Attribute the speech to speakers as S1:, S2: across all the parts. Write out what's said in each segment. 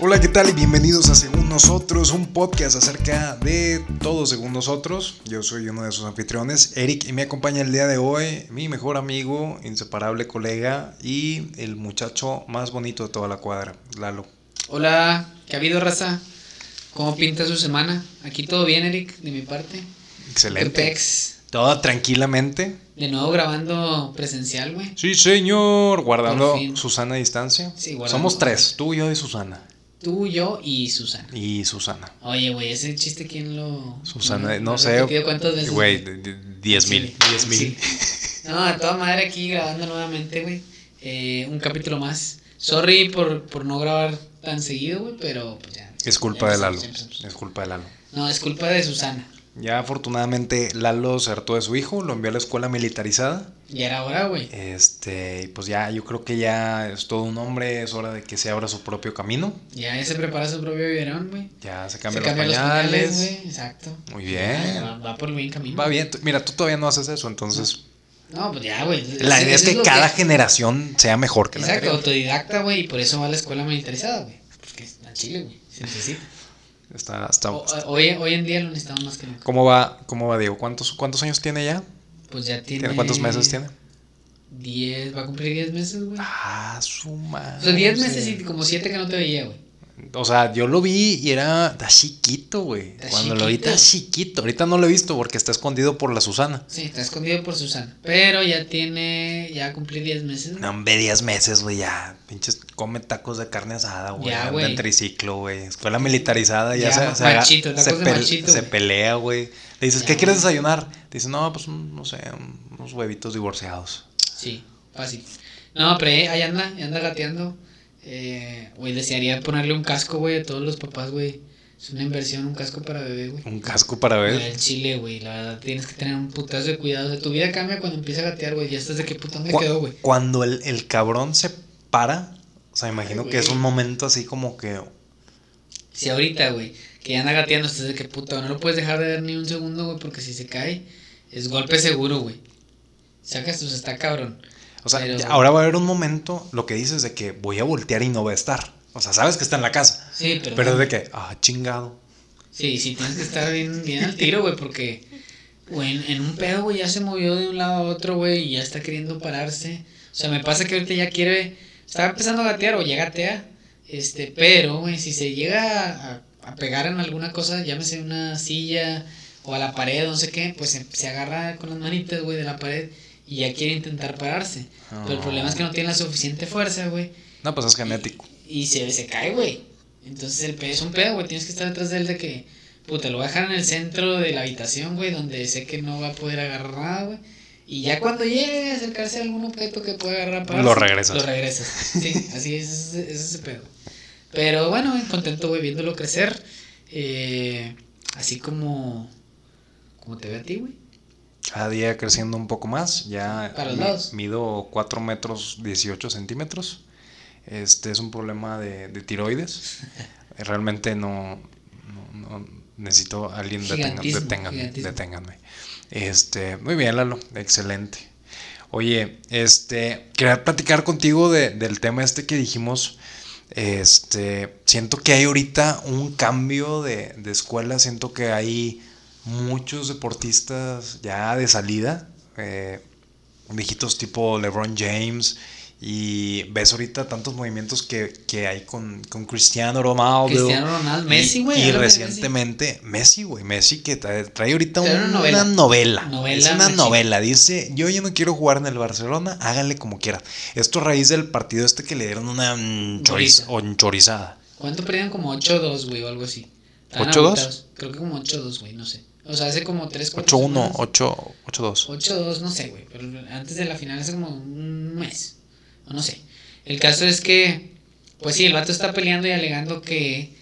S1: Hola, ¿qué tal? Y bienvenidos a Según Nosotros, un podcast acerca de todo según nosotros. Yo soy uno de sus anfitriones, Eric, y me acompaña el día de hoy mi mejor amigo, inseparable colega y el muchacho más bonito de toda la cuadra, Lalo.
S2: Hola, ¿qué ha habido, raza? ¿Cómo pinta su semana? Aquí todo bien, Eric, de mi parte.
S1: Excelente. Todo tranquilamente.
S2: De nuevo grabando presencial, güey.
S1: Sí, señor. Guardando. Susana a distancia.
S2: Sí, guardando.
S1: Somos tres, tú, yo y Susana.
S2: Tú, yo y Susana.
S1: Y Susana.
S2: Oye, güey, ese chiste, ¿quién lo...?
S1: Susana, no sé.
S2: ¿Cuántas veces?
S1: Güey, de- de- diez mil.
S2: Sí,
S1: Diez mil.
S2: sí. No, a toda madre aquí grabando nuevamente, güey. Eh, un capítulo más. Sorry por, por no grabar tan seguido, güey, pero pues ya.
S1: Es culpa
S2: ya
S1: de Lalo.
S2: empezamos.
S1: Es culpa de Lalo.
S2: No, es culpa de Susana.
S1: Ya afortunadamente Lalo se hartó de su hijo, lo envió a la escuela militarizada.
S2: Ya era hora, güey.
S1: Este, y pues ya, yo creo que ya es todo un hombre, es hora de que se abra su propio camino.
S2: Ya se prepara su propio biberón, güey.
S1: Ya se
S2: Se
S1: cambian los
S2: los
S1: pañales.
S2: pañales, güey. Exacto.
S1: Muy
S2: Ya,
S1: bien.
S2: va, va por el buen camino.
S1: Va bien. Mira, tú todavía no haces eso, entonces
S2: No, pues ya, güey.
S1: la idea es que
S2: lo
S1: cada generación sea mejor que la
S2: Exacto,
S1: anterior.
S2: autodidacta, güey, y por eso va a la escuela militarizada, güey. Porque es a Chile, güey. Se necesita.
S1: Está, está-
S2: O- hoy, hoy en día lo necesitamos más que nunca.
S1: ¿Cómo va, cómo va Diego? ¿Cuántos, cuántos años tiene ya?
S2: Pues ya tiene.
S1: ¿Tiene cuántos meses tiene?
S2: 10, va a cumplir 10 meses, güey.
S1: Ah, su madre.
S2: O sea, 10 meses y como 7 que no te veía, güey.
S1: O sea, yo lo vi y era está chiquito, güey. Cuando lo vi
S2: chiquito.
S1: está chiquito. Ahorita no lo he visto porque está escondido por la Susana.
S2: Sí, está escondido por Susana. Pero ya tiene. Ya cumplí 10 meses.
S1: No, hombre, 10 meses, güey, ya. Pinches, come tacos de carne asada, güey.
S2: Ya,
S1: anda
S2: güey.
S1: en triciclo, güey. Escuela militarizada, ya,
S2: Ya,
S1: se,
S2: machito,
S1: se,
S2: tacos de machito,
S1: se pelea, güey. Le dices,
S2: Ya,
S1: ¿qué quieres desayunar? Dice, no, pues, no sé, un- unos huevitos divorciados.
S2: Sí, fácil. No, pero eh, ahí anda, ahí anda gateando. Eh, güey, desearía ponerle un casco, güey, a todos los papás, güey. Es una inversión, un casco para bebé, güey.
S1: Un casco para ver.
S2: El chile, güey, la verdad, tienes que tener un putazo de cuidado. O sea, tu vida cambia cuando empieza a gatear, güey. Ya estás de qué puta me quedó, güey.
S1: Cuando el, el cabrón se para, o sea, imagino
S2: Ay,
S1: que es un momento así como que
S2: Si ahorita, güey, que ya anda gateando, estás de qué puta, no lo puedes dejar de ver ni un segundo, güey, porque si se cae, es golpe seguro, güey. Sacas, pues está cabrón.
S1: O sea,
S2: Pero-
S1: ahora va a haber un momento, lo que dices de que voy a voltear y no va a estar. O sea, sabes que está en la casa.
S2: Sí, pero.
S1: Pero es de que, ah, chingado.
S2: Sí, sí, tienes que estar bien, bien al tiro, güey, porque, güey, en, en un pedo, güey, ya se movió de un lado a otro, güey, y ya está queriendo pararse. O sea, me pasa que ahorita ya quiere, está empezando a gatear o ya gatea, este, pero, güey, si se llega a, a pegar en alguna cosa, llámese una silla o a la pared, no sé qué, pues se, se agarra con las manitas, güey, de la pared y ya quiere intentar pararse. Pero el problema es que no tiene la suficiente fuerza, güey.
S1: No, pues es genético.
S2: Y se, se cae, güey. Entonces el pedo es un pedo, güey. Tienes que estar detrás de él de que, puta, lo voy a dejar en el centro de la habitación, güey, donde sé que no va a poder agarrar nada, güey. Y ya cuando llegue a acercarse a algún objeto que pueda agarrar para
S1: Lo regresas.
S2: Lo regresas. Sí, así es, ese es ese pedo. Pero bueno, contento, güey, viéndolo crecer. Eh, así como, como te ve a ti, güey.
S1: Cada día creciendo un poco más. Ya
S2: Para
S1: mi- mido 4 metros 18 centímetros. Este es un problema de, de tiroides. Realmente no, no, no- necesito a alguien detenga, deténganme, deténganme. Este, muy bien, Lalo, excelente. Oye, este, quería platicar contigo de- del tema este que dijimos. Este, siento que hay ahorita un cambio de, de escuela, siento que hay muchos deportistas ya de salida, eh, viejitos tipo LeBron James, y ves ahorita tantos movimientos que, que hay con, con Cristiano Ronaldo.
S2: Cristiano Ronaldo, Messi, güey,
S1: Y, recientemente, Messi, güey, Messi que trae, trae ahorita una,
S2: una novela.
S1: novela.
S2: Novela
S1: Es una novela. Dice, yo ya no quiero jugar en el Barcelona, háganle como quieran. Esto a raíz del partido este que le dieron una mm, choriz-
S2: Goliza.
S1: o chorizada.
S2: ¿Cuánto perdían? Como 8-2, güey, o algo así. Estaban
S1: 8-2?
S2: agüitados. Creo que como 8-2, güey, no sé. O sea, hace como 3, 4
S1: 8-1, 8 8-2.
S2: 8-2, no sé, güey. Pero antes de la final, hace como un mes. O no sé. El caso es que, pues sí, el vato está peleando y alegando que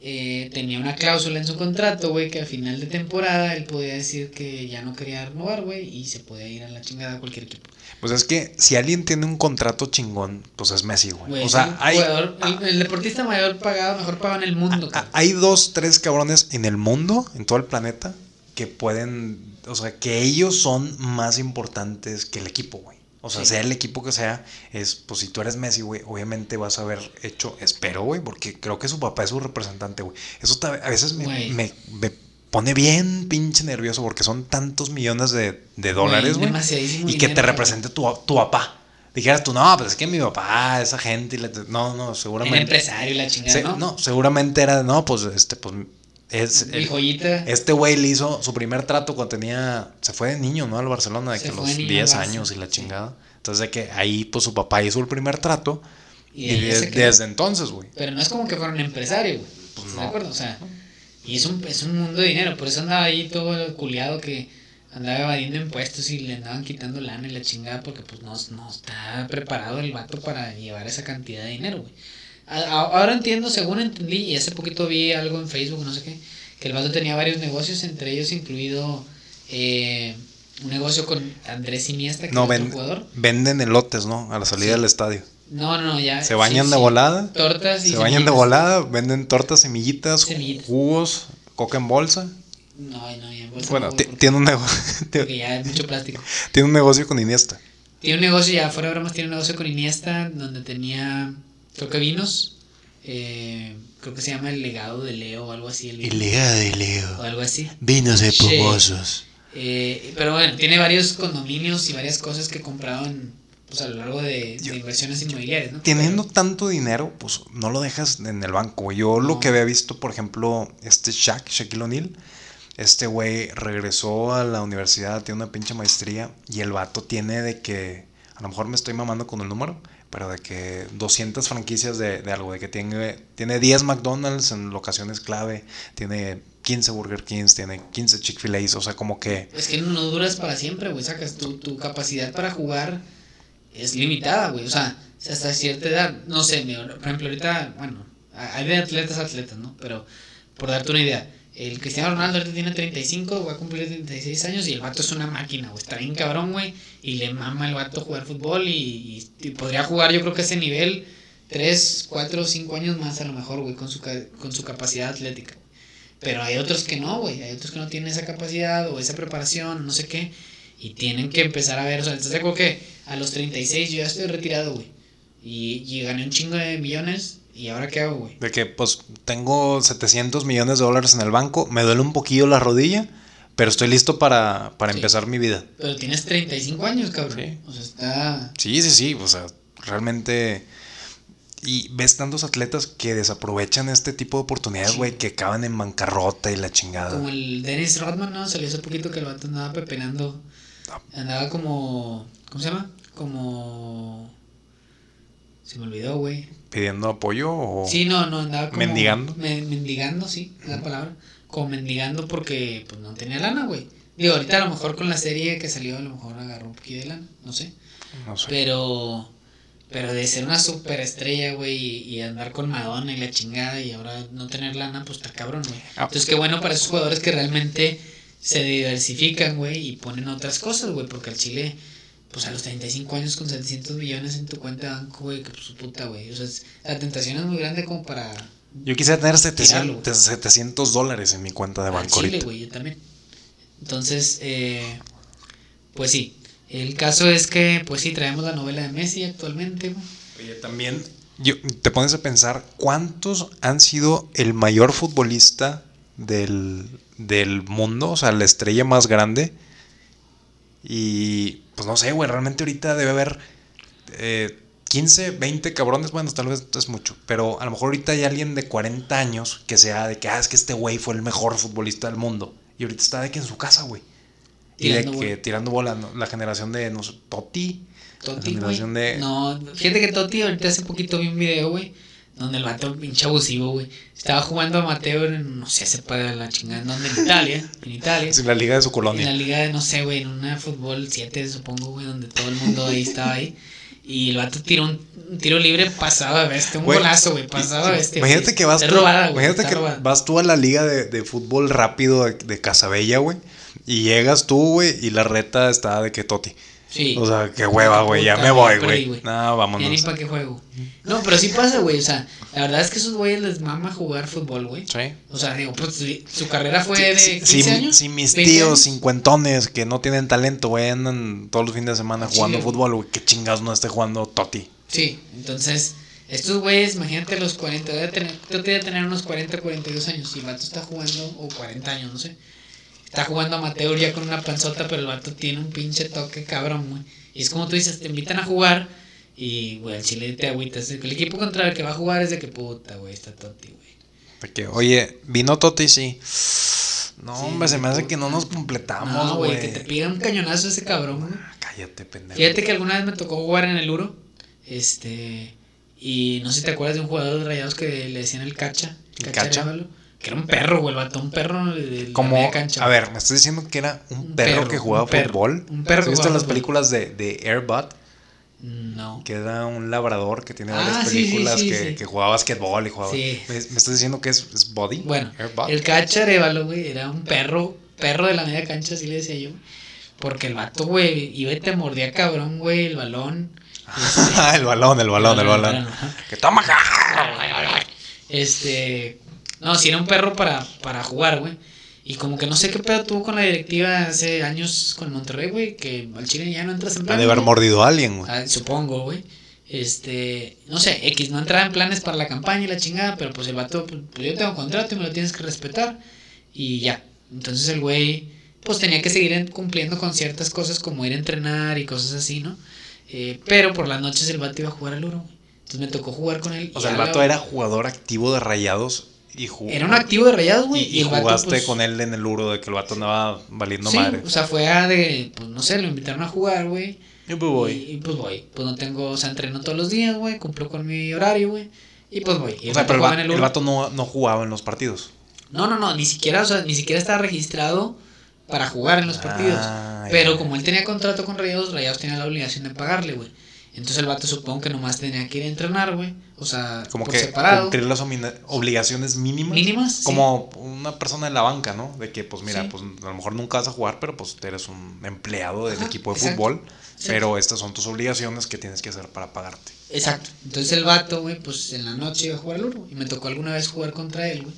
S2: eh, tenía una cláusula en su contrato, güey, que al final de temporada él podía decir que ya no quería renovar, güey, y se podía ir a la chingada a cualquier equipo.
S1: Pues es que si alguien tiene un contrato chingón, pues es Messi, güey. O sea, hay,
S2: jugador- el, el deportista mayor pagado, mejor pagado en el mundo,
S1: hay dos, tres cabrones en el mundo, en todo el planeta, que pueden, o sea, que ellos son más importantes que el equipo, güey. O sea,
S2: Sí.
S1: sea el equipo que sea, es, pues si tú eres Messi, güey, obviamente vas a haber hecho, espero, güey, porque creo que su papá es su representante, güey. Eso a veces me,
S2: Güey.
S1: me- me pone bien pinche nervioso porque son tantos millones de, de dólares, güey. Y que te represente tu, tu papá. Dijeras tú, no, pues es que mi papá, esa gente, no, no, seguramente.
S2: empresario y la chingada,
S1: Se-
S2: ¿no?
S1: no, seguramente era, no, pues este, pues es.
S2: Mi
S1: el-
S2: joyita.
S1: este güey le hizo su primer trato cuando tenía. Se fue de niño, ¿no? Al Barcelona, de
S2: Se
S1: que los
S2: de niño
S1: 10
S2: al Barça,
S1: años y la chingada. Entonces, de que ahí, pues su papá hizo el primer trato. Y,
S2: de-
S1: desde entonces, güey.
S2: Pero no es como que fuera un empresario, güey.
S1: Pues
S2: ¿Estás
S1: no.
S2: de acuerdo? O sea, y es un, es un mundo de dinero. Por eso andaba ahí todo culiado que andaba evadiendo impuestos y le andaban quitando lana y la chingada porque pues no, no está preparado el vato para llevar esa cantidad de dinero, güey. Ahora entiendo, según entendí, y hace poquito vi algo en Facebook, no sé qué, que el vato tenía varios negocios, entre ellos incluido eh, un negocio con Andrés Iniesta, que
S1: No,
S2: es otro
S1: ven-
S2: jugador.
S1: venden elotes, ¿no? A la salida
S2: Sí.
S1: del estadio.
S2: No, no, ya.
S1: Se bañan
S2: sí,
S1: de
S2: sí.
S1: volada.
S2: Tortas y
S1: Se bañan de volada, venden tortas, semillitas,
S2: Semillitas.
S1: jugos, coca en bolsa.
S2: No, no, ya en bolsa
S1: Bueno,
S2: no,
S1: tiene un negocio.
S2: porque ya es mucho plástico.
S1: tiene un negocio con Iniesta.
S2: Tiene un negocio, ya fuera de bromas, tiene un negocio con Iniesta donde tenía, creo que vinos. eh, creo que se llama El Legado de Leo o algo así. El vino,
S1: de
S2: o
S1: Leo.
S2: algo así.
S1: Vinos
S2: espumosos. Eh, pero bueno, tiene varios condominios y varias cosas que compraron pues, a lo largo de, de inversiones inmobiliarias, ¿no?
S1: Teniendo tanto dinero, pues no lo dejas en el banco. Yo lo que había visto, por ejemplo, este Shaq, Shaquille O'Neal, este güey regresó a la universidad, tiene una pinche maestría y el vato tiene de que, a lo mejor me estoy mamando con el número, pero de que 200 franquicias de, de algo, de que tiene, tiene 10 McDonald's en locaciones clave, tiene 15 Burger Kings, tiene 15 Chick-fil-A's, o sea, como que...
S2: Es que no duras para siempre, güey. Sacas tu, tu capacidad para jugar es limitada, güey. O sea, hasta cierta edad, no sé, por ejemplo, ahorita, bueno, hay de atletas a atletas, ¿no? Pero por darte una idea, el Cristiano Ronaldo ahorita tiene 35, va a cumplir 36 años y el vato es una máquina, güey. Está bien cabrón, güey. Y le mama el vato jugar fútbol y, podría jugar, yo creo que a ese nivel, 3, 4, 5 años más a lo mejor, güey, con su, con su capacidad atlética. Pero hay otros que no, güey. Hay otros que no tienen esa capacidad o esa preparación, no sé qué. Y tienen que empezar a ver. O sea, ¿estás de acuerdo que a los 36 yo ya estoy retirado, güey? Y, y gané un chingo de millones. ¿Y ahora qué hago, güey?
S1: De que pues tengo 700 millones de dólares en el banco, me duele un poquillo la rodilla, pero estoy listo para, para
S2: Sí.
S1: empezar mi vida.
S2: Pero tienes 35 años, cabrón.
S1: Sí.
S2: O sea, está.
S1: Sí, sí, sí, o sea, realmente... Y ves tantos atletas que desaprovechan este tipo de oportunidades,
S2: Sí.
S1: güey, que acaban en bancarrota y la chingada.
S2: Como el Dennis Rodman, ¿no? Salió hace poquito que el vato andaba pepenando. Andaba como. ¿Cómo se llama? Como. Se me olvidó, güey.
S1: Pidiendo apoyo o...
S2: Sí, no, no, andaba como...
S1: ¿Mendigando?
S2: me- mendigando, sí, es la palabra. Como mendigando porque pues no tenía lana, güey. Digo, ahorita a lo mejor con la serie que salió, a lo mejor agarró un poquito de lana, no sé.
S1: No sé.
S2: Pero... Pero de ser una superestrella, güey, y, y andar con Madonna y la chingada y ahora no tener lana, pues está cabrón, güey.
S1: Ah.
S2: Entonces, qué bueno para esos jugadores que realmente se diversifican, güey, y ponen otras cosas, güey, porque al Chile, pues a los 35 años con 700 millones en tu cuenta de banco, güey, que pues su puta, güey. O sea, es- la tentación es muy grande como para
S1: Yo quisiera tener
S2: Tirarlo,
S1: 700, 700 dólares en mi cuenta de banco
S2: Chile,
S1: ahorita.
S2: güey, yo también. Entonces, eh, pues sí. El caso es que, pues sí, traemos la novela de Messi actualmente, güey.
S1: Oye, también yo, te pones a pensar cuántos han sido el mayor futbolista del, del mundo, o sea, la estrella más grande. Y pues no sé, güey, realmente ahorita debe haber eh, 15, 20 cabrones, bueno, tal vez es mucho, pero a lo mejor ahorita hay alguien de 40 años que sea de que, ah, es que este güey fue el mejor futbolista del mundo. Y ahorita está de que en su casa, güey. Y de que
S2: bola.
S1: tirando bola, ¿no? la generación de, no sé, Totti.
S2: Totti,
S1: La generación de-
S2: No, fíjate que Totti ahorita hace poquito vi un video, güey, donde el vato pinche abusivo, güey. Estaba jugando amateur en, no sé, se para la chingada, ¿en ¿dónde? En Italia, en Italia.
S1: En la liga de su
S2: En
S1: colonia.
S2: la liga de, no sé, güey, en una fútbol 7, supongo, güey, donde todo el mundo ahí estaba ahí. Y el vato tiró un, un tiro libre pasado de bestia, un golazo, güey, pasado de bestia.
S1: Imagínate que vas
S2: Es
S1: tú,
S2: robada,
S1: imagínate
S2: está
S1: que
S2: robada.
S1: vas tú a la liga de, de fútbol rápido de, de Casabella, güey. Y llegas tú, güey, y la reta está de que Toti.
S2: Sí.
S1: O sea, qué hueva, güey, ya me voy, güey. No,
S2: Ya ni
S1: vámonos.
S2: para qué juego. No, pero sí pasa, güey. O sea, la verdad es que esos güeyes les mama jugar fútbol, güey.
S1: Sí.
S2: O sea, digo, pues su- carrera fue de
S1: Si,
S2: 15
S1: si-
S2: años.
S1: si mis
S2: 20
S1: tíos cincuentones que no tienen talento, güey, andan todos los fines de semana jugando fútbol, güey, qué chingados no esté jugando Toti.
S2: Sí, entonces, estos güeyes, imagínate los 40, debe tener, debe tener unos 40, 42 años. Y el vato está jugando, o 40 años, no sé. Está jugando amateur ya con una panzota, pero el vato tiene un pinche toque cabrón, güey. Y es como tú dices, te invitan a jugar y, güey, al chile te agüitas. El equipo contra el que va a jugar es de que puta, güey, está Toti, güey.
S1: De que, oye, vino Toti, sí. No,
S2: Sí,
S1: hombre, se me hace que no nos completamos,
S2: No, güey,
S1: güey.
S2: que te pida un cañonazo ese cabrón, güey.
S1: Ah, Cállate, pendejo.
S2: Fíjate que alguna vez me tocó jugar en el Uro. Este. Y no sé si te acuerdas de un jugador de rayados que le decían el cacha.
S1: ¿El Cacha?
S2: Arevalo, Que era un perro, güey, el vato, un perro de, la
S1: Como,
S2: media cancha.
S1: a ver, me estás diciendo que era un,
S2: Un
S1: perro,
S2: perro,
S1: que jugaba
S2: un perro,
S1: fútbol.
S2: un perro
S1: ¿Has visto las películas de, de Airbud?
S2: No.
S1: Que era un labrador que tiene
S2: Ah,
S1: varias
S2: sí, sí,
S1: películas
S2: sí,
S1: que, jugaba basquetbol y jugaba.
S2: Sí.
S1: ¿Me, me estás diciendo que es, es Body?
S2: Bueno,
S1: Airbud.
S2: el cacha Arevalo, güey, era un perro, perro de la media cancha, así le decía yo. Porque el vato, güey, iba y te mordía cabrón, güey, el balón.
S1: el balón, el balón, el balón.
S2: ajá.
S1: Que toma.
S2: Este. No, si era un perro para, para jugar, güey. Y como que no sé qué pedo tuvo con la directiva hace años con Monterrey, güey. Que al Chile ya no entras en
S1: Ha
S2: planes.
S1: de haber mordido a alguien, güey.
S2: Ah, supongo, güey. Este. No sé, X, no entraba en planes para la campaña y la chingada. Pero pues el vato, pues, pues, yo tengo contrato y me lo tienes que respetar. Y ya. Entonces el güey, pues tenía que seguir en- cumpliendo con ciertas cosas como ir a entrenar y cosas así, ¿no? Eh, pero por las noches el vato iba a jugar al Uro, güey. Entonces me tocó jugar con él.
S1: O sea, el vato era jugador activo de rayados y.
S2: Era un activo de rayados,
S1: Y,
S2: güey.
S1: y
S2: vato,
S1: jugaste
S2: pues,
S1: con él en el Uro de que el vato andaba valiendo
S2: sí,
S1: madre.
S2: o sea, fue a de, pues no sé, lo invitaron a jugar, güey.
S1: Yo pues voy.
S2: Y, y, pues voy. Pues no tengo, o sea, entreno todos los días, güey. Cumplo con mi horario, güey. Y pues voy. Y
S1: O
S2: el
S1: sea,
S2: vato
S1: pero el, va-
S2: el
S1: el vato no, no jugaba en los partidos.
S2: No, no, no, ni siquiera, o sea, ni siquiera estaba registrado para jugar en los partidos.
S1: Ah,
S2: Pero como él tenía contrato con Rayados, Rayados tenía la obligación de pagarle, güey. Entonces el vato supongo que nomás tenía que ir a entrenar, güey. O sea,
S1: Como
S2: por
S1: que
S2: separado.
S1: cumplir las obligaciones mínimas.
S2: Mínimas, sí.
S1: Como una persona en la banca, ¿no? De que, pues mira,
S2: Sí.
S1: pues a lo mejor nunca vas a jugar, pero pues eres un empleado del
S2: Ajá,
S1: equipo de
S2: exacto.
S1: fútbol. Pero estas son tus obligaciones que tienes que hacer para pagarte.
S2: Exacto. Entonces el vato, güey, pues en la noche iba a jugar al Uro. Y me tocó alguna vez jugar contra él, güey.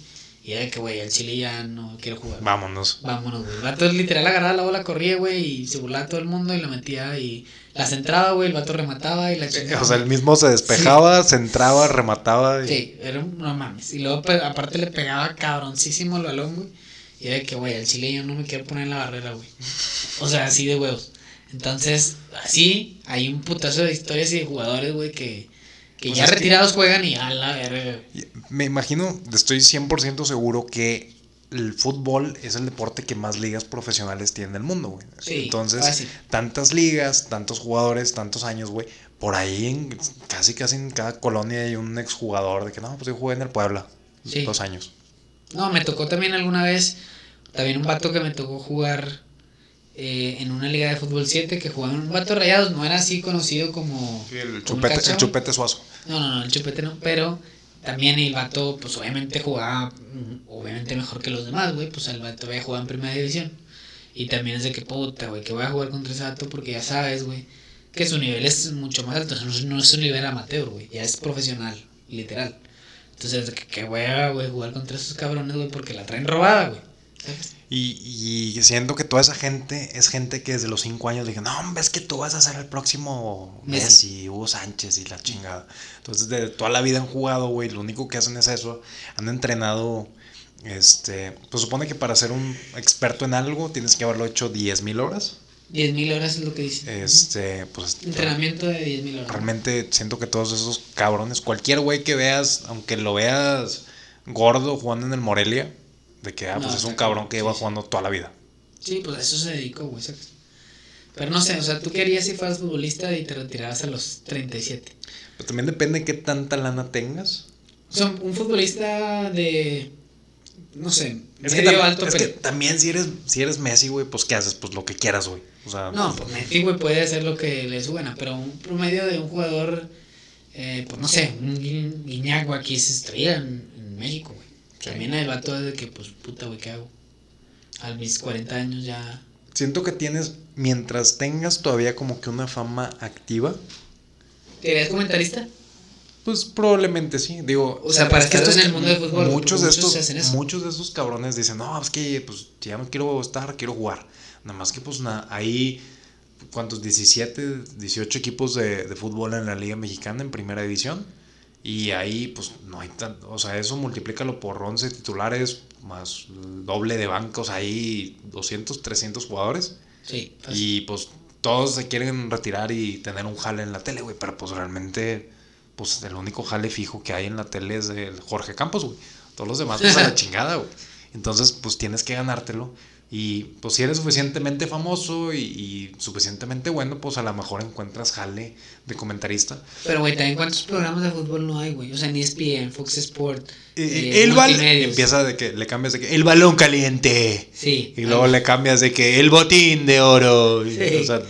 S2: Y era de que, güey, al Chile ya no quiero jugar.
S1: Vámonos.
S2: Vámonos, güey. El vato literal agarraba la bola, corría, güey, y se burlaba a todo el mundo y la metía y la centraba, güey, el vato remataba y la
S1: Eh,
S2: chingaba.
S1: O sea, el mismo se despejaba, se entraba, remataba. Y...
S2: Sí, era un, no mames. Y luego, pues, aparte, le pegaba cabroncísimo el balón, güey. Y era de que, güey, al chile yo no me quiero poner en la barrera, güey. O sea, así de huevos. Entonces, así, hay un putazo de historias y de jugadores, güey, que, que
S1: Pues
S2: ya
S1: que-
S2: retirados juegan y a la verga,
S1: Me imagino, estoy 100% seguro que el fútbol es el deporte que más ligas profesionales tiene en el mundo, güey.
S2: Sí,
S1: Entonces, tantas ligas, tantos jugadores, tantos años, güey. Por ahí, en, casi casi en cada colonia hay un exjugador de que no, pues yo jugué en el Puebla.
S2: Sí.
S1: Dos años.
S2: No, me tocó también alguna vez, también un vato que me tocó jugar eh, en una liga de fútbol 7 que jugaba en un vato rayados, no era así conocido como...
S1: el,
S2: como
S1: chupete, el chupete suazo.
S2: No, no, no, el chupete no, pero también el vato, pues obviamente jugaba, mm, obviamente mejor que los demás, güey, pues el vato había jugado en primera división. Y también es de que puta, güey, que voy a jugar contra ese vato porque ya sabes, güey, que su nivel es mucho más alto, no, es- no es un nivel amateur, güey, ya es profesional, literal. Entonces, de que, que hueva, güey, jugar contra esos cabrones, güey, porque la traen robada, güey.
S1: Y, y siento que toda esa gente es gente que desde los 5 años dije, no, hombre, es que tú vas a ser el próximo
S2: Messi.
S1: Hugo Sánchez y la chingada. Entonces, de toda la vida han jugado, güey, lo único que hacen es eso. Han entrenado, este, pues supone que para ser un experto en algo tienes que haberlo hecho 10 mil horas.
S2: 10.000 horas es lo que dice.
S1: Este, pues
S2: Entrenamiento de 10.000 horas.
S1: realmente siento que todos esos cabrones, cualquier güey que veas, aunque lo veas gordo jugando en el Morelia, de que, ah, pues es un cabrón que lleva
S2: sí,
S1: jugando toda la vida.
S2: Sí, pues a eso se dedicó, güey. Pero no sé, o sea, tú querías si fueras futbolista y te retirabas a los 37.
S1: Pero también depende de qué tanta lana tengas.
S2: O sea, un futbolista de. No sé,
S1: Es que,
S2: medio
S1: tam-
S2: alto,
S1: es que
S2: pero.
S1: también si eres, si eres Messi, güey, pues ¿qué haces? Pues lo que quieras, güey. O sea,
S2: No, pues Messi, güey, puede hacer lo que le suena, pero un promedio de un jugador, eh, pues no sé, un güey, aquí se estrella en, en México. También el vato de que, pues, puta, güey, ¿qué hago? A mis 40 años ya.
S1: siento que tienes mientras tengas todavía como que una fama activa,
S2: ¿Te eres comentarista?
S1: pues probablemente sí. Digo,
S2: O sea, para
S1: es que
S2: estar
S1: estos-
S2: en el mundo del fútbol,
S1: Muchos de
S2: muchos
S1: estos,
S2: hacen eso.
S1: muchos de estos cabrones dicen, no, es que pues ya no quiero estar, quiero jugar. Nada más que pues na- ahí, ¿cuántos? 17, 18 equipos de, de fútbol en la Liga Mexicana en primera división. Y ahí pues no hay tanto, o sea, eso multiplícalo por 11 titulares más doble de bancos, ahí 200, 300 jugadores.
S2: Sí. fácil.
S1: Y pues todos se quieren retirar y tener un jale en la tele, güey. Pero pues realmente, pues el único jale fijo que hay en la tele es el Jorge Campos, güey. Todos los demás, pues a la chingada, güey. Entonces, pues tienes que ganártelo. Y pues si eres suficientemente famoso y, y suficientemente bueno, pues a lo mejor encuentras jale de comentarista.
S2: Pero, güey, también cuántos programas de fútbol no hay, güey. O sea, ni ESPN, Fox Sport.
S1: Eh,
S2: eh,
S1: el balón. Empieza de que le cambias de que el balón caliente.
S2: Sí.
S1: Y luego
S2: Ay,
S1: le cambias de que el botín de oro. y,
S2: Sí.
S1: o sea,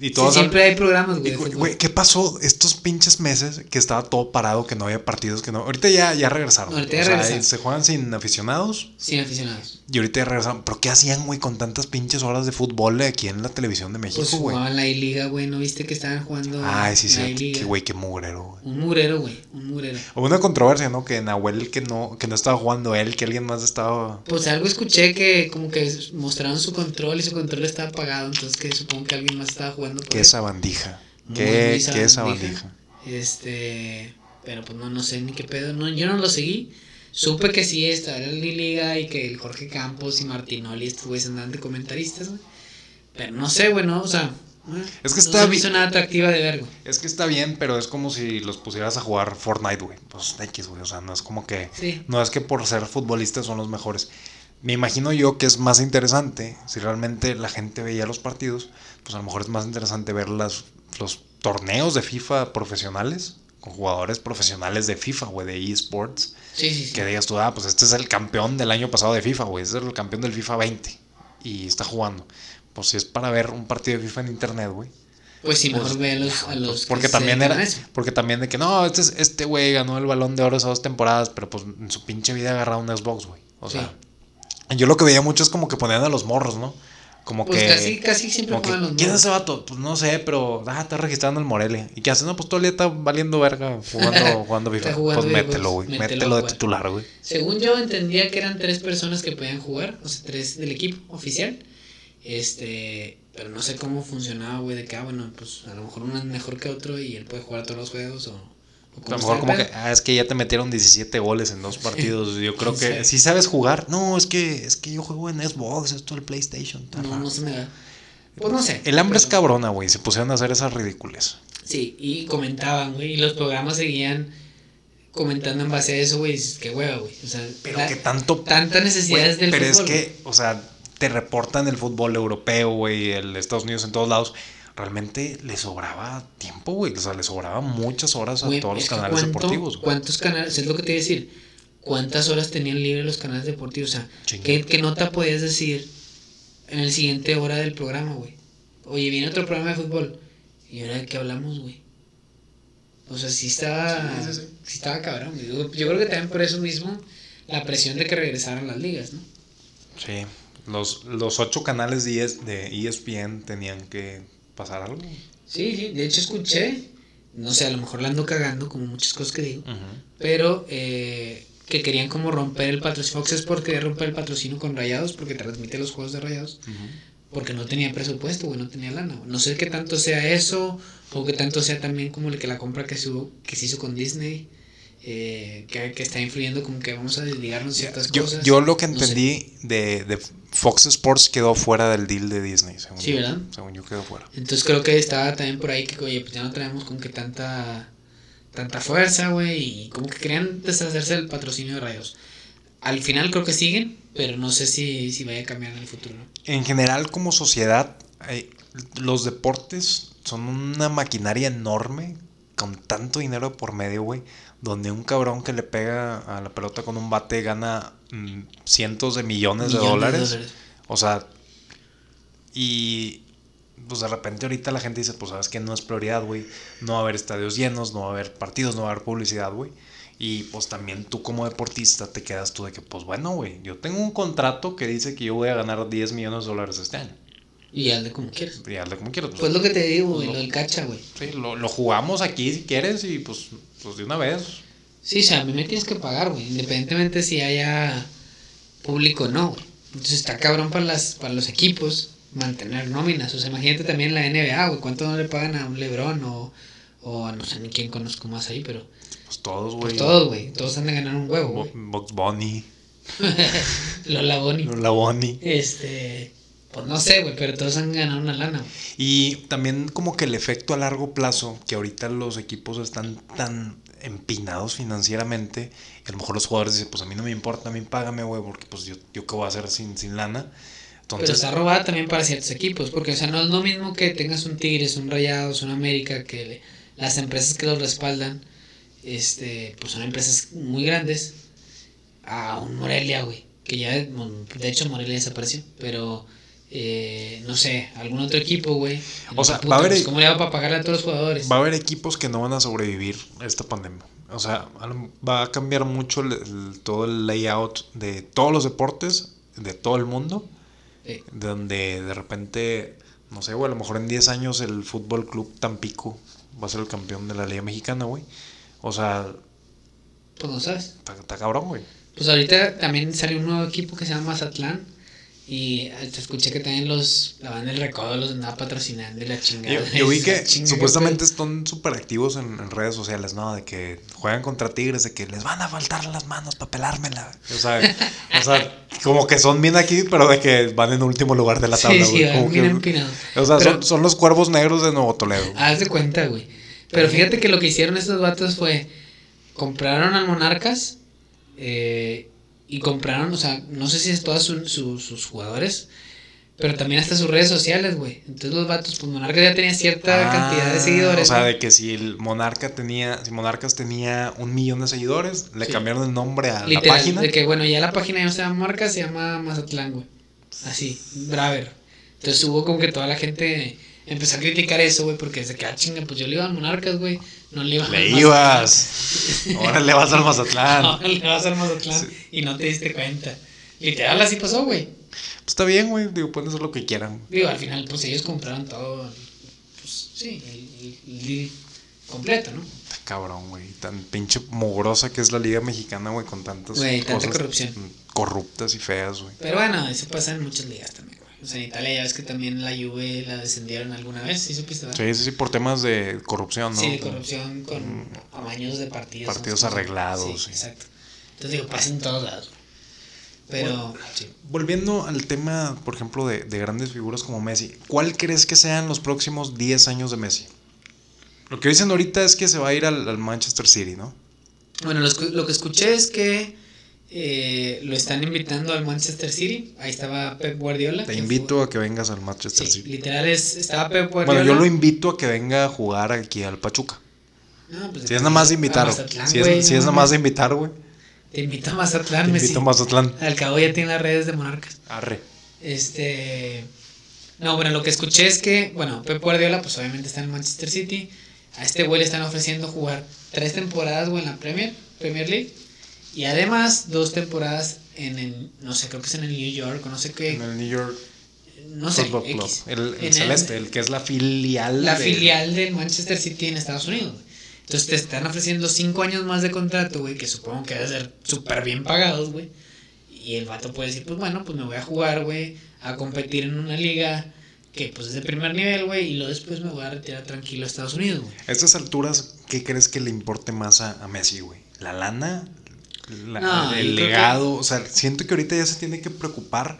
S1: y
S2: sí, siempre hay programas, güey.
S1: ¿qué pasó estos pinches meses que estaba todo parado, que no había partidos, que no... Ahorita ya, ya regresaron.
S2: No, ahorita ya
S1: O sea,
S2: regresaron.
S1: se juegan sin aficionados
S2: Sin aficionados.
S1: y ahorita ya regresaron. ¿Pero qué hacían, güey, con tantas pinches horas de fútbol aquí en la televisión de México,
S2: Pues
S1: güey?
S2: jugaban la I-Liga, güey. ¿No viste que estaban jugando
S1: Ay, sí, sí. Qué güey, qué mugrero, güey.
S2: Un murero, güey. Un murero.
S1: Hubo una controversia, ¿no? Que Nahuel que no, que no estaba jugando él, que alguien más estaba...
S2: Pues algo escuché que como que mostraron su control y su control estaba apagado. Entonces que supongo que alguien más estaba jugando. Por
S1: ¿Qué
S2: él.
S1: sabandija?
S2: Muy,
S1: ¿Qué,
S2: muy
S1: qué
S2: sabandija.
S1: sabandija?
S2: Este, pero pues no, no sé ni qué pedo. No, yo no lo seguí. Supe que sí estaba en la liga y que el Jorge Campos y Martinoli estos güeyes andaban de comentaristas, güey. Pero no sé, güey, no, o sea.
S1: Es que
S2: no
S1: está
S2: se me
S1: bi-
S2: hizo nada atractiva de ver, güey.
S1: Es que está bien, pero es como si los pusieras a jugar Fortnite, güey. Pues X, güey. O sea, no es como que...
S2: Sí.
S1: No es que por ser futbolistas son los mejores. Me imagino yo que es más interesante, si realmente la gente veía los partidos, pues a lo mejor es más interesante ver las, los torneos de FIFA profesionales, con jugadores profesionales de FIFA, güey, de eSports,
S2: Sí, sí, sí.
S1: que digas tú, ah, pues este es el campeón del año pasado de FIFA, güey, este es el campeón del FIFA 20 y está jugando. Pues si es para ver un partido de FIFA en internet, güey.
S2: Pues sí, mejor
S1: Pues,
S2: ve a los, a los que
S1: Porque también era, porque también de que no, este es- este güey ganó el balón de oro esas dos temporadas, pero pues en su pinche vida agarrado un Xbox, güey. O sea, yo lo que veía mucho es como que ponían a los morros, ¿no? Como
S2: Pues
S1: que
S2: casi, casi siempre
S1: como que,
S2: juegan los
S1: ¿Quién es ese vato? Pues no sé, pero ah, está registrando el Morelia. ¿Y qué hace? No, pues todo el día está valiendo verga jugando, jugando FIFA.
S2: Jugando
S1: pues mételo, güey.
S2: mételo
S1: Mételo,
S2: a
S1: de
S2: jugar.
S1: titular, güey.
S2: Según yo entendía que eran tres personas que podían jugar, o sea, tres del equipo oficial. Este, pero no sé cómo funcionaba, güey, de que, ah, bueno, pues a lo mejor uno es mejor que otro y él puede jugar todos los juegos o...
S1: A lo mejor como que, ah, es que ya te metieron 17 goles en dos partidos. Yo creo
S2: ¿Quién
S1: que? ¿sí sabes jugar? No, es que, es que yo juego en Xbox, esto el PlayStation. tal.
S2: No, no se me da. Pues no sé.
S1: El hambre es
S2: pero-
S1: cabrona, güey. Se pusieron a hacer esas ridículas.
S2: Sí, y comentaban, güey, y los programas seguían comentando en base a eso, güey, dices, qué hueva, güey. O sea,
S1: Pero
S2: la-
S1: que tanto.
S2: tantas necesidades
S1: güey,
S2: del
S1: pero
S2: fútbol.
S1: es que, o sea, te reportan el fútbol europeo, güey, el Estados Unidos en todos lados. Realmente le sobraba tiempo, güey. O sea, le sobraba muchas horas a todos los canales deportivos, güey.
S2: ¿Cuántos canales? Es lo que te iba a decir. ¿Cuántas horas tenían libre los canales deportivos? O sea. ¿qué, qué nota podías decir en el siguiente hora del programa, güey? Oye, viene otro programa de fútbol. ¿Y ahora de qué hablamos, güey? O sea, sí estaba.
S1: Sí, sí,
S2: Sí,
S1: sí.
S2: estaba cabrón. Yo, yo creo que también por eso mismo la presión de que regresaran las ligas, ¿no?
S1: Sí. Los, los ocho canales de, ES de ESPN tenían que pasar algo.
S2: Sí, sí. De hecho, escuché. No sé, a lo mejor la ando cagando, como muchas cosas que digo. Pero eh, que querían como romper el patrocinio. Fox Sports quería romper el patrocinio con Rayados porque transmite los juegos de Rayados porque no tenía presupuesto, güey, no tenía lana. No sé qué tanto sea eso o qué tanto sea también como el que la compra que se, hubo- que se hizo con Disney. Eh, que, que está influyendo como que vamos a desligarnos ciertas
S1: Yo,
S2: cosas.
S1: yo lo que
S2: No sé.
S1: entendí de, de Fox Sports quedó fuera del deal de Disney, según
S2: Sí,
S1: yo.
S2: ¿verdad?
S1: Según yo quedó fuera.
S2: Entonces creo que estaba también por ahí que, oye, pues ya no traemos como que tanta tanta fuerza, güey, y como que querían deshacerse del patrocinio de Rayos. Al final creo que siguen, pero no sé si, si vaya a cambiar en el futuro.
S1: En general, como sociedad, eh, los deportes son una maquinaria enorme con tanto dinero por medio, güey. Donde un cabrón que le pega a la pelota con un bate gana mm, cientos de millones, de, dólares. O sea, y pues de repente ahorita la gente dice, pues sabes que no es prioridad, güey. No va a haber estadios llenos, no va a haber partidos, no va a haber publicidad, güey. Y pues también tú como deportista te quedas tú de que, pues bueno, güey, yo tengo un contrato que dice que yo voy a ganar 10 millones de dólares este año.
S2: Y hazle como quieras.
S1: Y hazle como quieras.
S2: Pues lo que te digo, güey,
S1: Lo-
S2: lo del cacha, güey.
S1: Sí, lo, lo jugamos aquí si quieres y pues, pues de una vez.
S2: Sí, o sea, a mí me tienes que pagar, güey. Independientemente si haya público o no, güey. Entonces está cabrón para, las, para los equipos mantener nóminas. O sea, imagínate también la NBA, güey. ¿Cuánto no le pagan a un Lebron o, o a no sé ni quién conozco más ahí? Pero
S1: Pues todos,
S2: pues
S1: güey.
S2: todos, güey. Todos han de ganar un huevo, güey.
S1: Box Bunny,
S2: Lola Bonnie.
S1: la Bunny.
S2: Este. Pues no sé, güey, pero todos han ganado una lana.
S1: Y también como que el efecto a largo plazo, que ahorita los equipos están tan empinados financieramente, y a lo mejor los jugadores dicen, pues a mí no me importa, a mí págame, güey, porque pues yo, yo qué voy a hacer sin, sin lana.
S2: Pero
S1: Entonces,
S2: está robada también para ciertos equipos, porque, o sea, no es lo mismo que tengas un Tigres, un Rayados, un América, que le- las empresas que los respaldan, este, pues son empresas muy grandes, a un Morelia, güey, que ya, de hecho, Morelia desapareció, pero, eh, no sé, algún otro equipo, güey.
S1: O sea, va a haber-
S2: pues, ¿Cómo le va para pagarle a todos los jugadores?
S1: va a haber equipos que no van a sobrevivir a esta pandemia. O sea, a va a cambiar mucho el- el- todo el layout de todos los deportes, de todo el mundo.
S2: Eh,
S1: donde de repente, no sé, güey, a lo mejor en 10 años el Fútbol Club Tampico va a ser el campeón de la Liga Mexicana, güey. O sea,
S2: pues no sabes.
S1: está, está cabrón, güey.
S2: Pues ahorita también salió un nuevo equipo que se llama Mazatlán. Y te escuché que también los la banda del recodo los andaba patrocinando y la chingada.
S1: Yo, yo vi que supuestamente están súper activos en, en redes sociales, ¿no? De que juegan contra Tigres, de que les van a faltar las manos para pelármela. O sea, o sea, como que son bien aquí, pero de que van en último lugar de la tabla,
S2: Sí,
S1: güey.
S2: sí,
S1: Como
S2: bien
S1: que-
S2: empinado.
S1: o sea,
S2: Pero-
S1: son, son los cuervos negros de Nuevo Toledo.
S2: Haz de cuenta, güey. Pero fíjate que lo que hicieron estos vatos fue. Compraron al Monarcas. eh, y compraron, o sea, no sé si es todos su- su- sus jugadores. Pero también hasta sus redes sociales, güey. Entonces los vatos, pues Monarcas ya tenía cierta
S1: Ah,
S2: cantidad de seguidores.
S1: O sea, de que si el Monarca tenía, si Monarcas tenía un millón de seguidores, le
S2: Sí.
S1: cambiaron el nombre a
S2: Literal,
S1: la página.
S2: De que, bueno, ya la página ya no se llama Monarcas, se llama Mazatlán, güey. Así, Braver. Entonces hubo como que toda la gente empezó a criticar eso, güey, porque se queda chinga, pues yo le iba al Monarcas, güey. No le iba
S1: Le ibas. Ahora le vas al Mazatlán.
S2: No, le vas al Mazatlán y no te diste cuenta. Literal, así pasó, güey.
S1: Pues está bien, güey. Digo, pueden hacer lo que quieran.
S2: Digo, al final, pues ellos compraron todo. Pues sí, el, el- completo, ¿no?
S1: Está cabrón, güey. Tan pinche mugrosa que es la Liga Mexicana, güey, con tantas
S2: Güey, tanta corrupción.
S1: corruptas y feas, güey.
S2: Pero bueno, eso pasa en muchas ligas también. O sea, en Italia ya ves que también la Juve la descendieron alguna vez, ¿sí supiste? verdad?
S1: Sí, sí, sí, por temas de corrupción, ¿no?
S2: Sí, de corrupción con amaños de partidos.
S1: Partidos
S2: ¿no?
S1: arreglados,
S2: Sí,
S1: sí.
S2: exacto. Entonces digo, pasa en todos lados. Pero, sí.
S1: Volviendo al tema, por ejemplo, de, de grandes figuras como Messi, ¿cuál crees que sean los próximos 10 años de Messi? Lo que dicen ahorita es que se va a ir al, al Manchester City, ¿no?
S2: Bueno, lo, lo que escuché es que eh, lo están invitando al Manchester City. Ahí estaba Pep Guardiola.
S1: Te invito
S2: fue-
S1: a que vengas al Manchester
S2: Sí,
S1: City.
S2: literal es, estaba Pep Guardiola.
S1: Bueno, yo lo invito a que venga a jugar aquí al Pachuca.
S2: No, pues,
S1: Si es nada más invitar, Si es, si
S2: no
S1: es nada más invitar, güey.
S2: Te invito a Mazatlán,
S1: Te
S2: Messi.
S1: invito a Mazatlán.
S2: Al cabo ya tiene las redes de Monarcas.
S1: Arre.
S2: Este. No, bueno, lo que escuché es que, bueno, Pep Guardiola, pues obviamente está en Manchester City. A este güey le están ofreciendo jugar tres temporadas, güey, en la Premier, Premier League. Y además, dos temporadas en el, no sé, creo que es en el New York, o no sé qué.
S1: En el New York
S2: no sé,
S1: Club.
S2: X.
S1: El, el
S2: En
S1: celeste, el que es la filial.
S2: la
S1: de-
S2: filial del Manchester City en Estados Unidos. güey. Entonces te están ofreciendo cinco años más de contrato, güey, que supongo que debe ser súper bien pagados, güey. Y el vato puede decir, pues bueno, pues me voy a jugar, güey, a competir en una liga que pues es de primer nivel, güey, y luego después me voy a retirar tranquilo a Estados Unidos, güey.
S1: A estas alturas, ¿qué crees que le importe más a, a Messi, güey? ¿La lana? La-
S2: No, yo
S1: ¿El
S2: que-
S1: legado? O sea, siento que ahorita ya se tiene que preocupar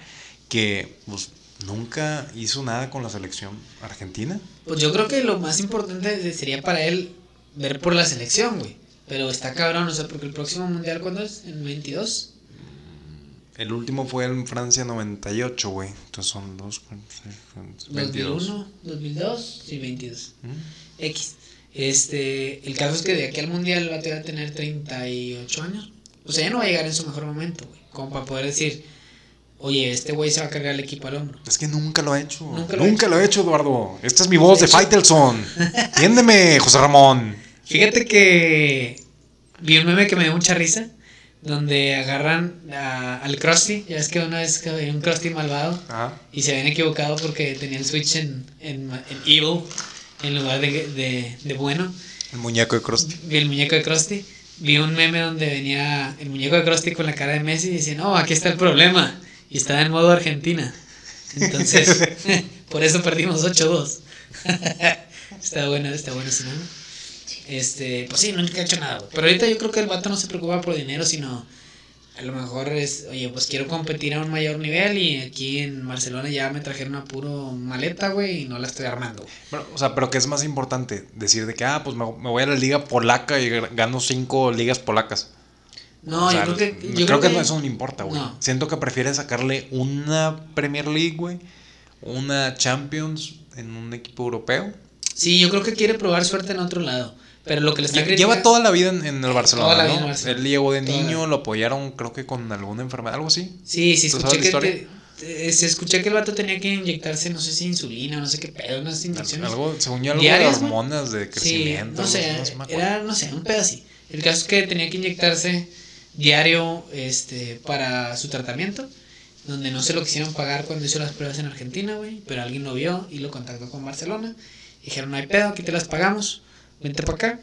S1: que pues, nunca hizo nada con la selección argentina.
S2: Pues yo creo que lo más importante sería para él ver por la selección, güey. Pero está cabrón, o sea, porque el próximo mundial, ¿cuándo es? ¿En 22?
S1: El último fue en Francia 98, güey. Entonces son dos, seis, 22.
S2: 2001, 2002, sí, 22.
S1: ¿Mm?
S2: X. Este, el caso es que de aquí al mundial va a tener 38 años. O sea, ya no va a llegar en su mejor momento, güey. Como para poder decir, oye, este güey se va a cargar el equipo al hombro.
S1: Es que nunca lo ha hecho.
S2: Nunca
S1: Nunca,
S2: lo
S1: lo,
S2: ha
S1: ha hecho, Eduardo. Esta es mi voz de,
S2: De hecho-
S1: Faitelson. Entiéndeme, José Ramón.
S2: Fíjate que vi un meme que me dio mucha risa donde agarran a- al Krusty, ya es que una vez que había un Krusty malvado
S1: Ajá.
S2: y se habían equivocado porque tenía el switch en, en, en evil en lugar de, de, de bueno.
S1: El muñeco de Krusty.
S2: Vi el muñeco de Krusty. Vi un meme donde venía el muñeco de Krusty con la cara de Messi y dice, no, aquí está el problema. Y estaba en modo Argentina. Entonces, por eso perdimos 8-2. está bueno, está bueno ese meme. Este, pues sí, nunca he hecho nada. Pero ahorita yo creo que el vato no se preocupa por dinero, sino a lo mejor es, oye, pues quiero competir a un mayor nivel y aquí en Barcelona ya me trajeron a puro maleta, güey, y no la estoy armando.
S1: Bueno, o sea, pero ¿qué es más importante? Decir de que, ah, pues me, me voy a la liga polaca y gano cinco ligas polacas.
S2: No,
S1: O sea,
S2: yo creo que...
S1: creo,
S2: Yo creo
S1: que,
S2: que,
S1: eso no importa, güey.
S2: No.
S1: Siento que prefiere sacarle una Premier League, güey, una Champions en un equipo europeo.
S2: Sí, yo creo que quiere probar suerte en otro lado. Pero lo que le está criticando...
S1: Lleva toda la vida en, en el Barcelona,
S2: Toda la vida
S1: ¿no?
S2: en Barcelona.
S1: Él llegó de
S2: Toda
S1: niño, lo apoyaron, creo que con alguna enfermedad, algo así.
S2: Sí, sí,
S1: ¿Tú
S2: escuché que, te- se escuché que el vato tenía que inyectarse, no sé si insulina no sé qué pedo, unas inyecciones.
S1: Algo, según yo, algo
S2: ¿Diarias,
S1: de hormonas de
S2: sí,
S1: crecimiento.
S2: no sé,
S1: no
S2: era, no sé, un pedo así. El caso es que tenía que inyectarse diario este, para su tratamiento, donde no se lo quisieron pagar cuando hizo las pruebas en Argentina, güey, pero alguien lo vio y lo contactó con Barcelona. Dijeron, no hay pedo, aquí te las pagamos, vente para acá.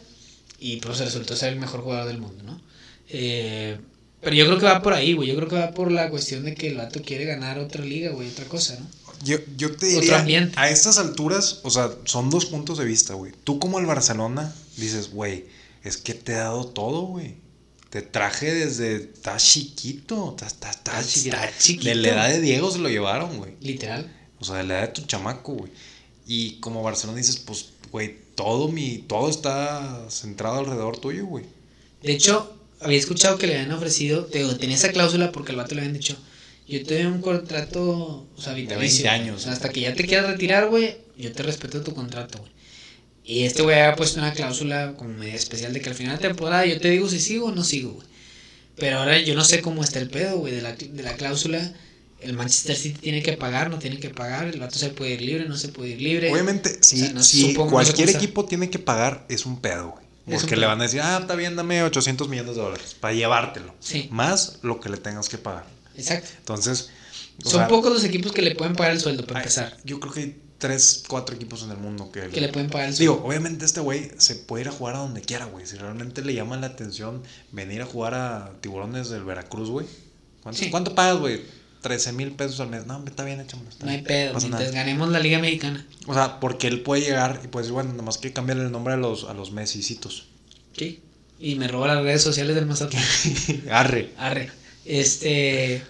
S2: Y pues resultó ser el mejor jugador del mundo, ¿no? Eh, pero yo creo que va por ahí, güey. Yo creo que va por la cuestión de que el vato quiere ganar otra liga, güey, otra cosa, ¿no?
S1: Yo, yo te
S2: Otro
S1: diría,
S2: ambiente.
S1: a estas alturas, o sea, son dos puntos de vista, güey. Tú como el Barcelona dices, güey, es que te he dado todo, güey. Te traje desde, estás chiquito, estás, estás, estás
S2: Está
S1: chiquito.
S2: chiquito.
S1: De la edad de Diego se lo llevaron, güey.
S2: Literal.
S1: O sea, de la edad de tu chamaco, güey. Y como Barcelona dices, pues, güey, todo mi, todo está centrado alrededor tuyo, güey.
S2: De hecho, había escuchado que le habían ofrecido, te digo, tenía esa cláusula porque el vato le habían dicho, yo te doy un contrato, o sea, vitalicio.
S1: 20 años.
S2: Hasta que ya te quieras retirar, güey, yo te respeto tu contrato, güey. Y este güey había puesto una cláusula como media especial de que al final de temporada yo te digo si sigo o no sigo, güey. Pero ahora yo no sé cómo está el pedo, güey, de la, de la cláusula. El Manchester City tiene que pagar, no tiene que pagar. El vato se puede ir libre, no se puede ir libre.
S1: Obviamente, si,
S2: no
S1: cualquier equipo tiene que pagar, es un pedo, güey. Porque le van a decir, ah, está bien, dame 800 millones de dólares para llevártelo.
S2: Sí.
S1: Más lo que le tengas que pagar.
S2: Exacto.
S1: Entonces,
S2: Son
S1: sea,
S2: pocos los equipos que le pueden pagar el sueldo para empezar.
S1: Yo creo que hay 3, 4 equipos en el mundo que,
S2: Que le pueden pagar el sueldo.
S1: Digo, obviamente este güey se puede ir a jugar a donde quiera, güey. Si realmente le llama la atención venir a jugar a Tiburones del Veracruz, güey. ¿Cuánto,
S2: Sí.
S1: ¿cuánto pagas, güey? 13 mil pesos al mes. No, hombre, está bien, está
S2: No hay pedo, mientras
S1: nada.
S2: ganemos la Liga Mexicana.
S1: O sea, porque él puede llegar y puede decir, bueno, nomás que cambiarle el nombre a los, a los Messicitos.
S2: Sí. Y me roba las redes sociales del Mazatlán.
S1: Arre.
S2: Arre. Este.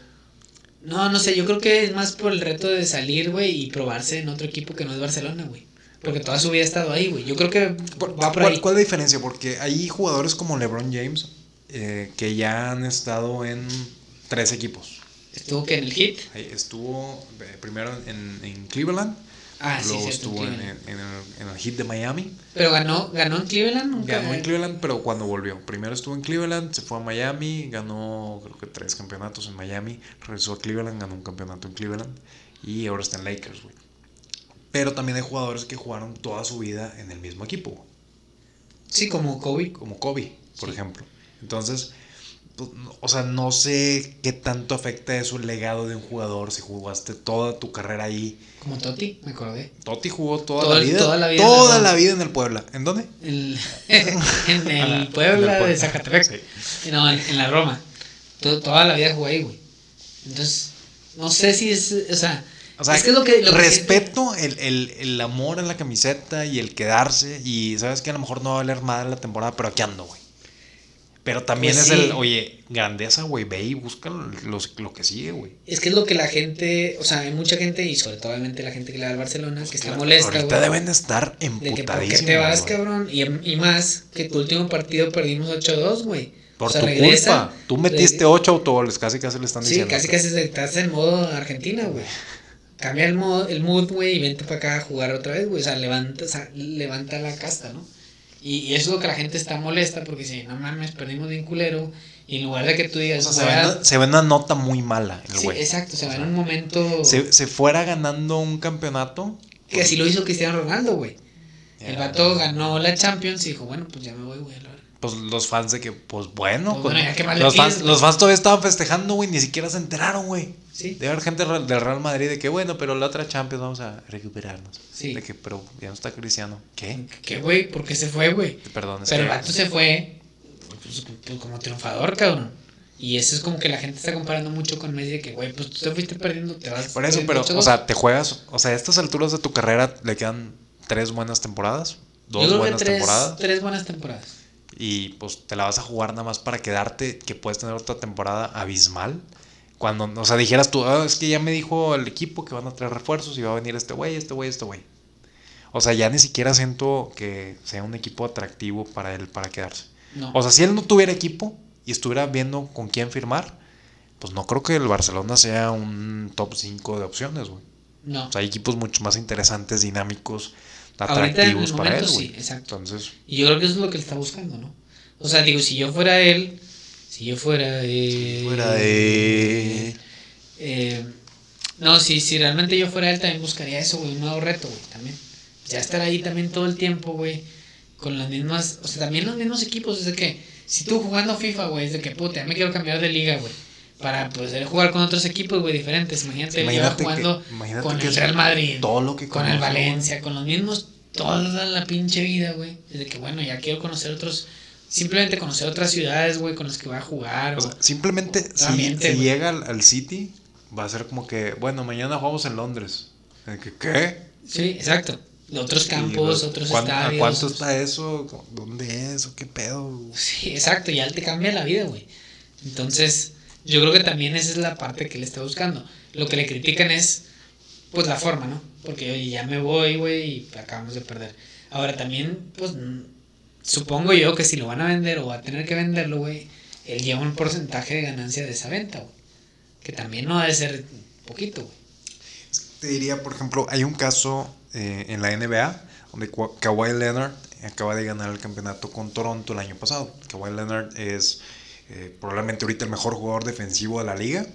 S2: No, no sé, yo creo que es más por el reto de salir, güey, y probarse en otro equipo que no es Barcelona, güey. Porque toda su vida ha estado ahí, güey. Yo creo que
S1: ¿Cuál,
S2: va por
S1: cuál-
S2: ahí.
S1: cuál es la diferencia? Porque hay jugadores como LeBron James eh, que ya han estado en tres equipos.
S2: Estuvo que en el hit.
S1: Estuvo eh, primero en, en Cleveland,
S2: Ah,
S1: luego estuvo en, en el, en el Heat de Miami.
S2: Pero ganó, ganó en Cleveland. Nunca,
S1: Ganó en Cleveland, pero cuando volvió. Primero estuvo en Cleveland, se fue a Miami, ganó creo que tres campeonatos en Miami, regresó a Cleveland, ganó un campeonato en Cleveland y ahora está en Lakers, güey. Pero también hay jugadores que jugaron toda su vida en el mismo equipo,
S2: Sí, como Kobe.
S1: como Kobe, por
S2: Sí.
S1: ejemplo. Entonces, o sea, no sé qué tanto afecta eso el legado de un jugador si jugaste toda tu carrera ahí.
S2: Como Totti, me acordé.
S1: Totti jugó toda,
S2: Todo
S1: la, vida,
S2: toda la vida
S1: toda
S2: en la-
S1: vida en el Puebla. ¿En dónde?
S2: El- en el
S1: Ah,
S2: Puebla
S1: en el
S2: de. Zacatepec.
S1: Sí.
S2: No, en, en la Roma. To- toda la vida jugué ahí, güey. Entonces, no sé si es. O sea,
S1: O sea,
S2: es que es lo que. Lo que
S1: respeto el, el, el amor en la camiseta y el quedarse. Y sabes que a lo mejor no va a valer madre la temporada, pero aquí ando, güey. Pero también
S2: Pues
S1: es
S2: sí.
S1: el, oye, grandeza, güey, ve y busca los, lo que sigue, güey.
S2: Es que es lo que la gente. O sea, hay mucha gente, y sobre todo obviamente la gente que le va al Barcelona, que está molesta,
S1: Ahorita
S2: güey.
S1: deben de estar
S2: De que
S1: emputadísimos.
S2: te vas, cabrón. Y, y más que tu último partido perdimos 8-2, güey.
S1: Por
S2: O sea,
S1: tu
S2: regresa,
S1: culpa. Tú metiste
S2: reg-
S1: ocho autogoles, casi casi le están
S2: Sí,
S1: diciendo.
S2: casi casi estás en modo Argentina, güey. Cambia el mood, el mood, güey, y vente para acá a jugar otra vez, güey. O sea, levanta, o sea, levanta la casta, ¿no? Y, y eso es lo que la gente está molesta porque si no mames, perdimos bien culero. Y en lugar de que tú
S1: O
S2: digas,
S1: sea, se ve,
S2: a-
S1: una, se ve una nota muy mala el
S2: Sí,
S1: güey.
S2: exacto, se va
S1: O
S2: en
S1: sea,
S2: un momento
S1: se, se fuera ganando un campeonato.
S2: que así lo hizo Cristiano Ronaldo, güey. El vato ganó la Champions y dijo, bueno, pues ya me voy, güey,
S1: pues los fans de que, pues bueno,
S2: Pues bueno,
S1: pues,
S2: ya, ¿qué más le
S1: los,
S2: pides,
S1: fans,
S2: güey?
S1: los fans todavía estaban festejando, güey, ni siquiera se enteraron, güey.
S2: Sí.
S1: Debe haber gente del Real Madrid de que, bueno, pero la otra Champions vamos a recuperarnos.
S2: Sí.
S1: De que, pero ya no está Cristiano. ¿Qué?
S2: ¿Qué, güey? ¿Por qué se fue, güey?
S1: Perdón, es
S2: Pero el vato se fue pues, pues, como triunfador, cabrón. Y eso es como que la gente está comparando mucho con Messi de que, güey, pues tú te fuiste perdiendo, te vas.
S1: Por eso, pero, o sea, te juegas, o sea, a estas alturas de tu carrera le quedan tres buenas temporadas,
S2: Yo
S1: dos
S2: que
S1: buenas
S2: tres,
S1: temporadas,
S2: tres buenas temporadas.
S1: y pues te la vas a jugar nada más para quedarte, que puedes tener otra temporada abismal. Cuando, o sea, dijeras tú, "Ah, es que ya me dijo el equipo que van a traer refuerzos y va a venir este güey, este güey, este güey. O sea, ya ni siquiera siento que sea un equipo atractivo para él para quedarse.
S2: No.
S1: O sea, si él no tuviera equipo y estuviera viendo con quién firmar, pues no creo que el Barcelona sea un top 5 de opciones, güey.
S2: no.
S1: O sea, hay equipos mucho más interesantes, dinámicos, atractivos para él, güey.
S2: sí, exacto.
S1: Entonces,
S2: Y yo creo que eso es lo que él está buscando, ¿no? O sea, digo, si yo fuera él, si yo fuera él.
S1: fuera de...
S2: Eh, no, si, si realmente yo fuera él, también buscaría eso, güey, un nuevo reto, güey, también. Ya estar ahí también todo el tiempo, güey, con las mismas, o sea, también los mismos equipos, es de que, si tú jugando FIFA, güey, es de que, puta, ya me quiero cambiar de liga, güey, para poder jugar con otros equipos, güey, diferentes. Imagínate,
S1: Imagínate
S2: jugando
S1: que-
S2: con el Real Madrid,
S1: todo lo que
S2: con el
S1: güey.
S2: Valencia, con los mismos toda la pinche vida, güey. Desde que, bueno, ya quiero conocer otros, simplemente conocer otras ciudades, güey, con las que voy a jugar.
S1: O sea, simplemente si,
S2: Ambiente,
S1: si
S2: güey.
S1: llega al, al City, va a ser como que, bueno, mañana jugamos en Londres. ¿Qué?
S2: sí, exacto. Otros campos, otros
S1: ¿cuán-
S2: estadios.
S1: ¿A cuánto está eso? ¿Dónde es? ¿O qué pedo?
S2: Sí, exacto, ya te cambia la vida, güey. Entonces, yo creo que también esa es la parte que él está buscando. Lo que le critican es, pues, la forma, ¿no? Porque, oye, ya me voy, güey, y acabamos de perder. Ahora, también, pues, supongo yo que si lo van a vender o va a tener que venderlo, güey, él lleva un porcentaje de ganancia de esa venta, güey. Que también no debe ser poquito, güey.
S1: Te diría, por ejemplo, hay un caso eh, en la NBA donde Ka- Kawhi Leonard acaba de ganar el campeonato con Toronto el año pasado. Kawhi Leonard es eh, probablemente ahorita el mejor jugador defensivo de la liga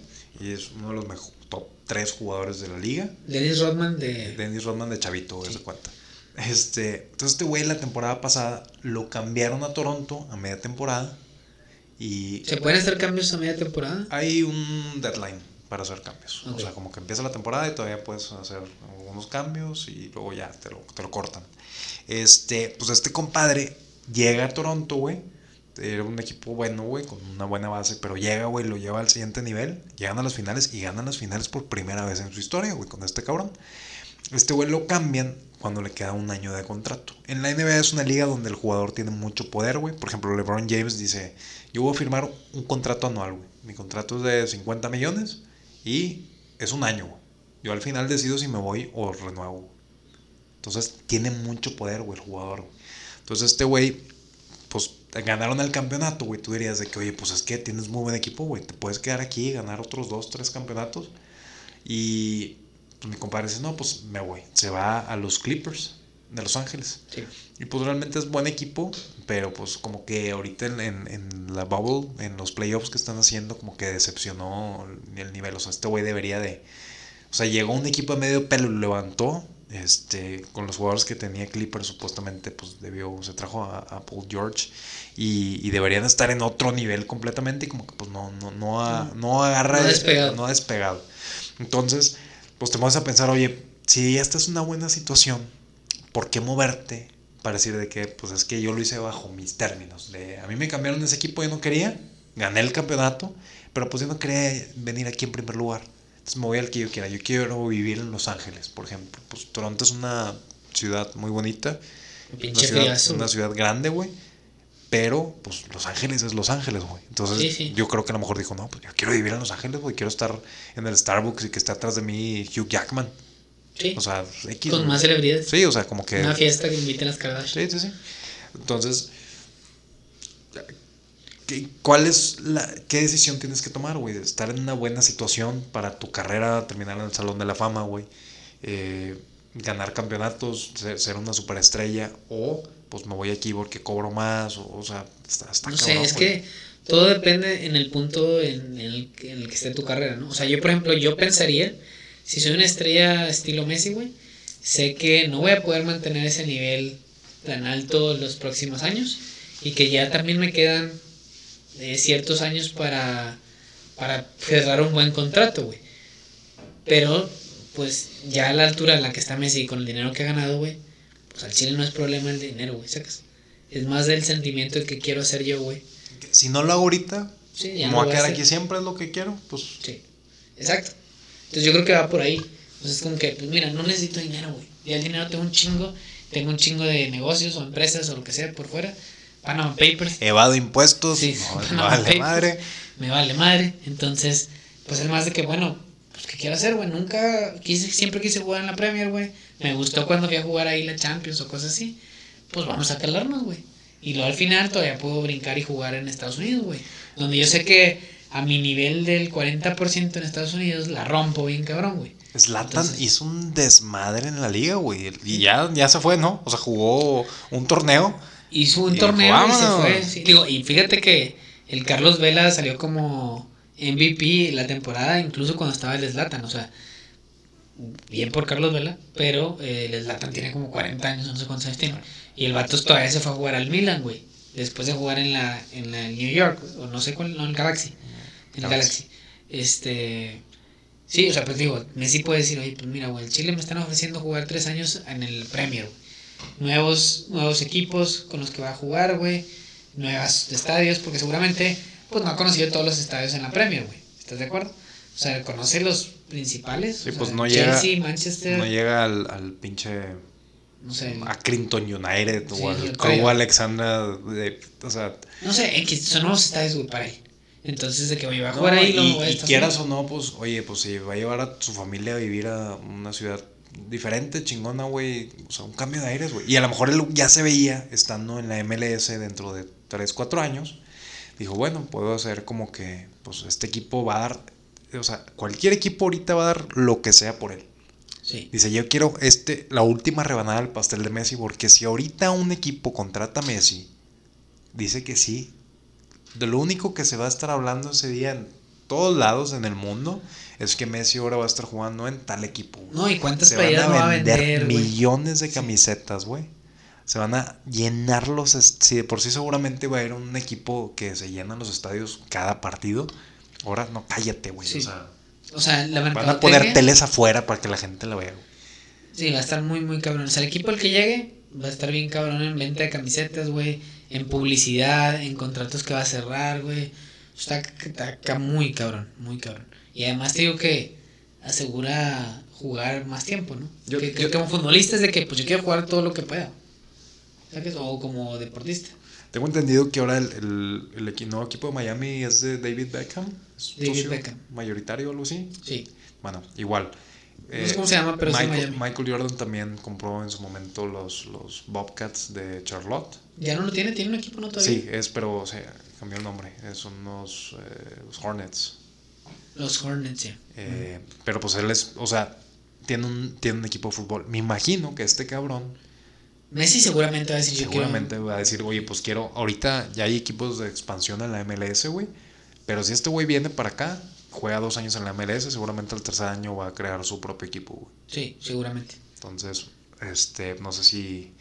S1: y es uno de los top 3 jugadores de la liga.
S2: Dennis Rodman de...
S1: Dennis Rodman de Chavito,
S2: Sí.
S1: cuenta. Este, entonces este güey la temporada pasada lo cambiaron a Toronto a media temporada y
S2: ¿Se pueden hacer cambios a media temporada?
S1: hay un deadline para hacer cambios. O sea, como que empieza la temporada y todavía puedes hacer algunos cambios y luego ya te lo, te lo cortan. Este, pues este compadre llega a Toronto, güey. Era un equipo bueno, güey, con una buena base, pero llega, güey, lo lleva al siguiente nivel. Llegan a las finales y ganan las finales por primera vez en su historia, güey, con este cabrón. Este güey lo cambian cuando le queda un año de contrato. En la NBA es una liga donde el jugador tiene mucho poder, güey. Por ejemplo, LeBron James dice, yo voy a firmar un contrato anual, güey. Mi contrato es de 50 millones y es un año, güey. Yo al final decido si me voy o renuevo. Entonces tiene mucho poder, güey, el jugador. güey. Entonces este güey, pues ganaron el campeonato, güey. Tú dirías de que, oye, pues es que tienes muy buen equipo, güey. Te puedes quedar aquí y ganar otros dos, tres campeonatos. Y mi compadre dice, no, pues me voy. Se va a los Clippers de Los Ángeles.
S2: Sí.
S1: Y pues realmente es buen equipo, pero pues como que ahorita en, en- en la bubble, en los playoffs que están haciendo, como que decepcionó el nivel. O sea, este güey debería de... O sea, llegó un equipo de medio pelo y lo levantó. Este, con los jugadores que tenía Clippers, supuestamente, pues debió, se trajo a, a Paul George y, y deberían estar en otro nivel completamente y como que pues no, no, no, ha- no agarra,
S2: No ha despegado.
S1: no ha despegado. Entonces, pues te vas a pensar, oye, si esta es una buena situación, ¿por qué moverte para decir de que, pues es que yo lo hice bajo mis términos? De, a mí me cambiaron ese equipo, yo no quería, gané el campeonato, pero pues yo no quería venir aquí en primer lugar. Entonces me voy al que yo quiera. Yo quiero vivir en Los Ángeles, por ejemplo. Pues Toronto es una ciudad muy bonita, una
S2: Pinche
S1: ciudad, una ciudad grande, güey. Pero, pues, Los Ángeles es Los Ángeles, güey. Entonces,
S2: Sí, sí.
S1: yo creo que a lo mejor dijo, no, pues yo quiero vivir en Los Ángeles, güey. Quiero estar en el Starbucks y que esté atrás de mí Hugh Jackman.
S2: Sí.
S1: O sea, X.
S2: con más celebridades.
S1: Sí, o sea, como que.
S2: Una fiesta que inviten las Kardashian.
S1: Sí, sí, sí. Entonces, ¿qué, ¿cuál es la, qué decisión tienes que tomar, güey? Estar en una buena situación para tu carrera, terminar en el Salón de la Fama, güey. Eh, ganar campeonatos, ser, ser una superestrella, o pues me voy aquí porque cobro más, o, o sea, está, está
S2: No sé,
S1: cabrón,
S2: es
S1: güey.
S2: que todo depende en el punto en el, en el que esté tu carrera, ¿no? O sea, yo, por ejemplo, yo pensaría, si soy una estrella estilo Messi, güey, sé que no voy a poder mantener ese nivel tan alto los próximos años y que ya también me quedan eh, ciertos años para, para cerrar un buen contrato, güey. Pero, pues, ya a la altura en la que está Messi con el dinero que ha ganado, güey, pues al Chile no es problema el dinero, güey, ¿sacas? Es más del sentimiento que quiero hacer yo, güey.
S1: Si no lo hago ahorita,
S2: Sí,
S1: me
S2: no
S1: a quedar aquí siempre, es lo que quiero, pues
S2: Sí, exacto. Entonces yo creo que va por ahí. Entonces es como que, pues mira, no necesito dinero, güey. Ya el dinero tengo un chingo, tengo un chingo de negocios o empresas o lo que sea por fuera. Panama Papers,
S1: evado impuestos,
S2: Sí,
S1: no,
S2: Panama
S1: no vale
S2: Papers.
S1: madre.
S2: me vale madre. Entonces, pues es más de que, bueno, pues ¿qué quiero hacer, güey? Nunca quise, siempre quise jugar en la Premier, güey. Me gustó cuando fui a jugar ahí la Champions o cosas así. Pues vamos a calarnos, güey. Y luego al final todavía puedo brincar y jugar en Estados Unidos, güey. Donde yo sé que a mi nivel del 40% en Estados Unidos la rompo bien cabrón, güey.
S1: Zlatan
S2: Entonces-
S1: hizo un desmadre en la liga, güey. Y ya, ya se fue, ¿no? O sea, jugó un torneo.
S2: Hizo un
S1: Y
S2: torneo y se fue. sí. Digo, y fíjate que el Carlos Vela salió como MVP la temporada, incluso cuando estaba el Slatan. O sea, bien por Carlos Vela, pero eh, el Slatan tiene como 40 años, no sé cuántos años tiene. Y el vato todavía se fue a jugar al Milan, güey. Después de jugar en la, en la New York, o no sé cuál, no, en el Galaxy. En
S1: Galaxy.
S2: Galaxy. Este. Sí, o sea, pues digo, Messi puede decir, oye, pues mira, güey, el Chile me están ofreciendo jugar tres años en el Premier, güey nuevos, nuevos equipos con los que va a jugar, güey, nuevos estadios, porque seguramente pues no ha conocido todos los estadios en la Premier, güey. ¿Estás de acuerdo? O sea, conoce los principales.
S1: Sí, pues
S2: sea,
S1: no llega-
S2: Chelsea, Manchester,
S1: No
S2: no,
S1: llega al, al pinche
S2: sé.
S1: Accrington United
S2: Sí,
S1: o al
S2: Coyo.
S1: Alexandra. De, o sea,
S2: No sé, X, son nuevos estadios, güey, para él. Entonces, de que voy a
S1: no,
S2: jugar ahí,
S1: y,
S2: a
S1: y quieras o no, pues, oye, pues si va a llevar a su familia a vivir a una ciudad diferente, chingona, güey. O sea, un cambio de aires, güey. Y a lo mejor él ya se veía estando en la MLS dentro de 3, 4 años. Dijo, bueno, puedo hacer como que, pues este equipo va a dar, o sea, cualquier equipo ahorita va a dar lo que sea por él.
S2: Sí,
S1: Dice, yo quiero este, la última rebanada del pastel de Messi, porque si ahorita un equipo contrata a Messi, dice que sí. De lo único que se va a estar hablando ese día en todos lados en el mundo es que Messi ahora va a estar jugando en tal equipo. güey.
S2: No, ¿y cuántas
S1: Se van a
S2: no va a
S1: vender millones de camisetas, güey. Se van a llenar los... Si de por sí seguramente va a ir un equipo que se llenan los estadios cada partido. Ahora no, cállate, güey.
S2: Sí.
S1: O sea,
S2: O sea, la
S1: van a poner teles afuera para que la gente la vea. güey.
S2: Sí, va a estar muy, muy cabrón. O sea, el equipo al que llegue va a estar bien cabrón en venta de camisetas, güey. En publicidad, en contratos que va a cerrar, güey. Está, está acá muy cabrón, muy cabrón. Y además te digo que asegura jugar más tiempo, ¿no?
S1: Yo-
S2: que, que como futbolista es de que pues yo quiero jugar todo lo que pueda. ¿Sabes? O como deportista.
S1: Tengo entendido que ahora el, el, el equi- nuevo equipo de Miami es de David Beckham.
S2: David Beckham.
S1: Mayoritario o algo así.
S2: Sí.
S1: Bueno, igual.
S2: No sé cómo se llama, pero es de
S1: Michael,
S2: Miami.
S1: Michael Jordan también compró en su momento los, los Bobcats de Charlotte.
S2: Ya no lo tiene, tiene un equipo, ¿no? Todavía.
S1: Sí, es, pero o sea, cambió el nombre. eh, Son los, eh, los Hornets.
S2: Los Hornets, ya.
S1: Eh, Pero pues él es, o sea, tiene un, tiene un equipo de fútbol. Me imagino que este cabrón
S2: Messi seguramente va a decir yo quiero-
S1: seguramente va a decir, oye, pues quiero, ahorita ya hay equipos de expansión en la MLS, güey. Pero si este güey viene para acá, juega dos años en la MLS, seguramente el tercer año va a crear su propio equipo, güey.
S2: Sí, seguramente.
S1: Entonces, este, no sé si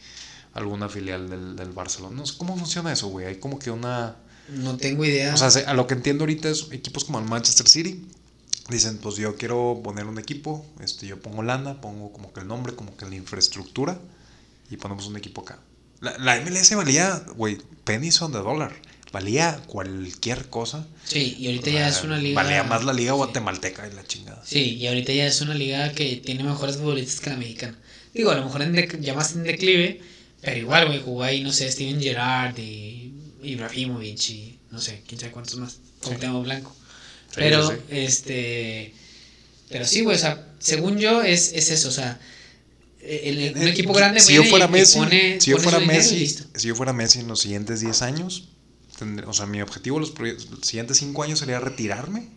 S1: alguna filial del, del Barcelona. No sé cómo funciona eso, güey. Hay como que una...
S2: No tengo idea.
S1: O sea, se- a lo que entiendo ahorita es equipos como el Manchester City. Dicen, pues yo quiero poner un equipo, este, yo pongo lana, pongo como que el nombre, como que la infraestructura y ponemos un equipo acá. La, la MLS valía, güey, pennies on the dollar. Valía cualquier cosa.
S2: sí, y ahorita ya es una liga.
S1: Valía más la liga
S2: sí.
S1: guatemalteca y la chingada.
S2: Sí, y ahorita ya es una liga que tiene mejores futbolistas que la mexicana. Digo, a lo mejor en dec- ya más en declive, pero igual, güey, jugó ahí, no sé, Steven Gerrard y Ibrahimovic y no sé, quién sabe cuántos más. Cuauhtémoc Blanco.
S1: Sí,
S2: Pero, este. Pero sí, güey, o sea, según yo, es, es eso, o sea. El- un equipo grande
S1: si yo fuera Messi,
S2: pone-
S1: si yo fuera
S2: dinero
S1: Messi, si yo fuera Messi en los siguientes 10 años, tendré- o sea, mi objetivo los, los siguientes 5 años sería retirarme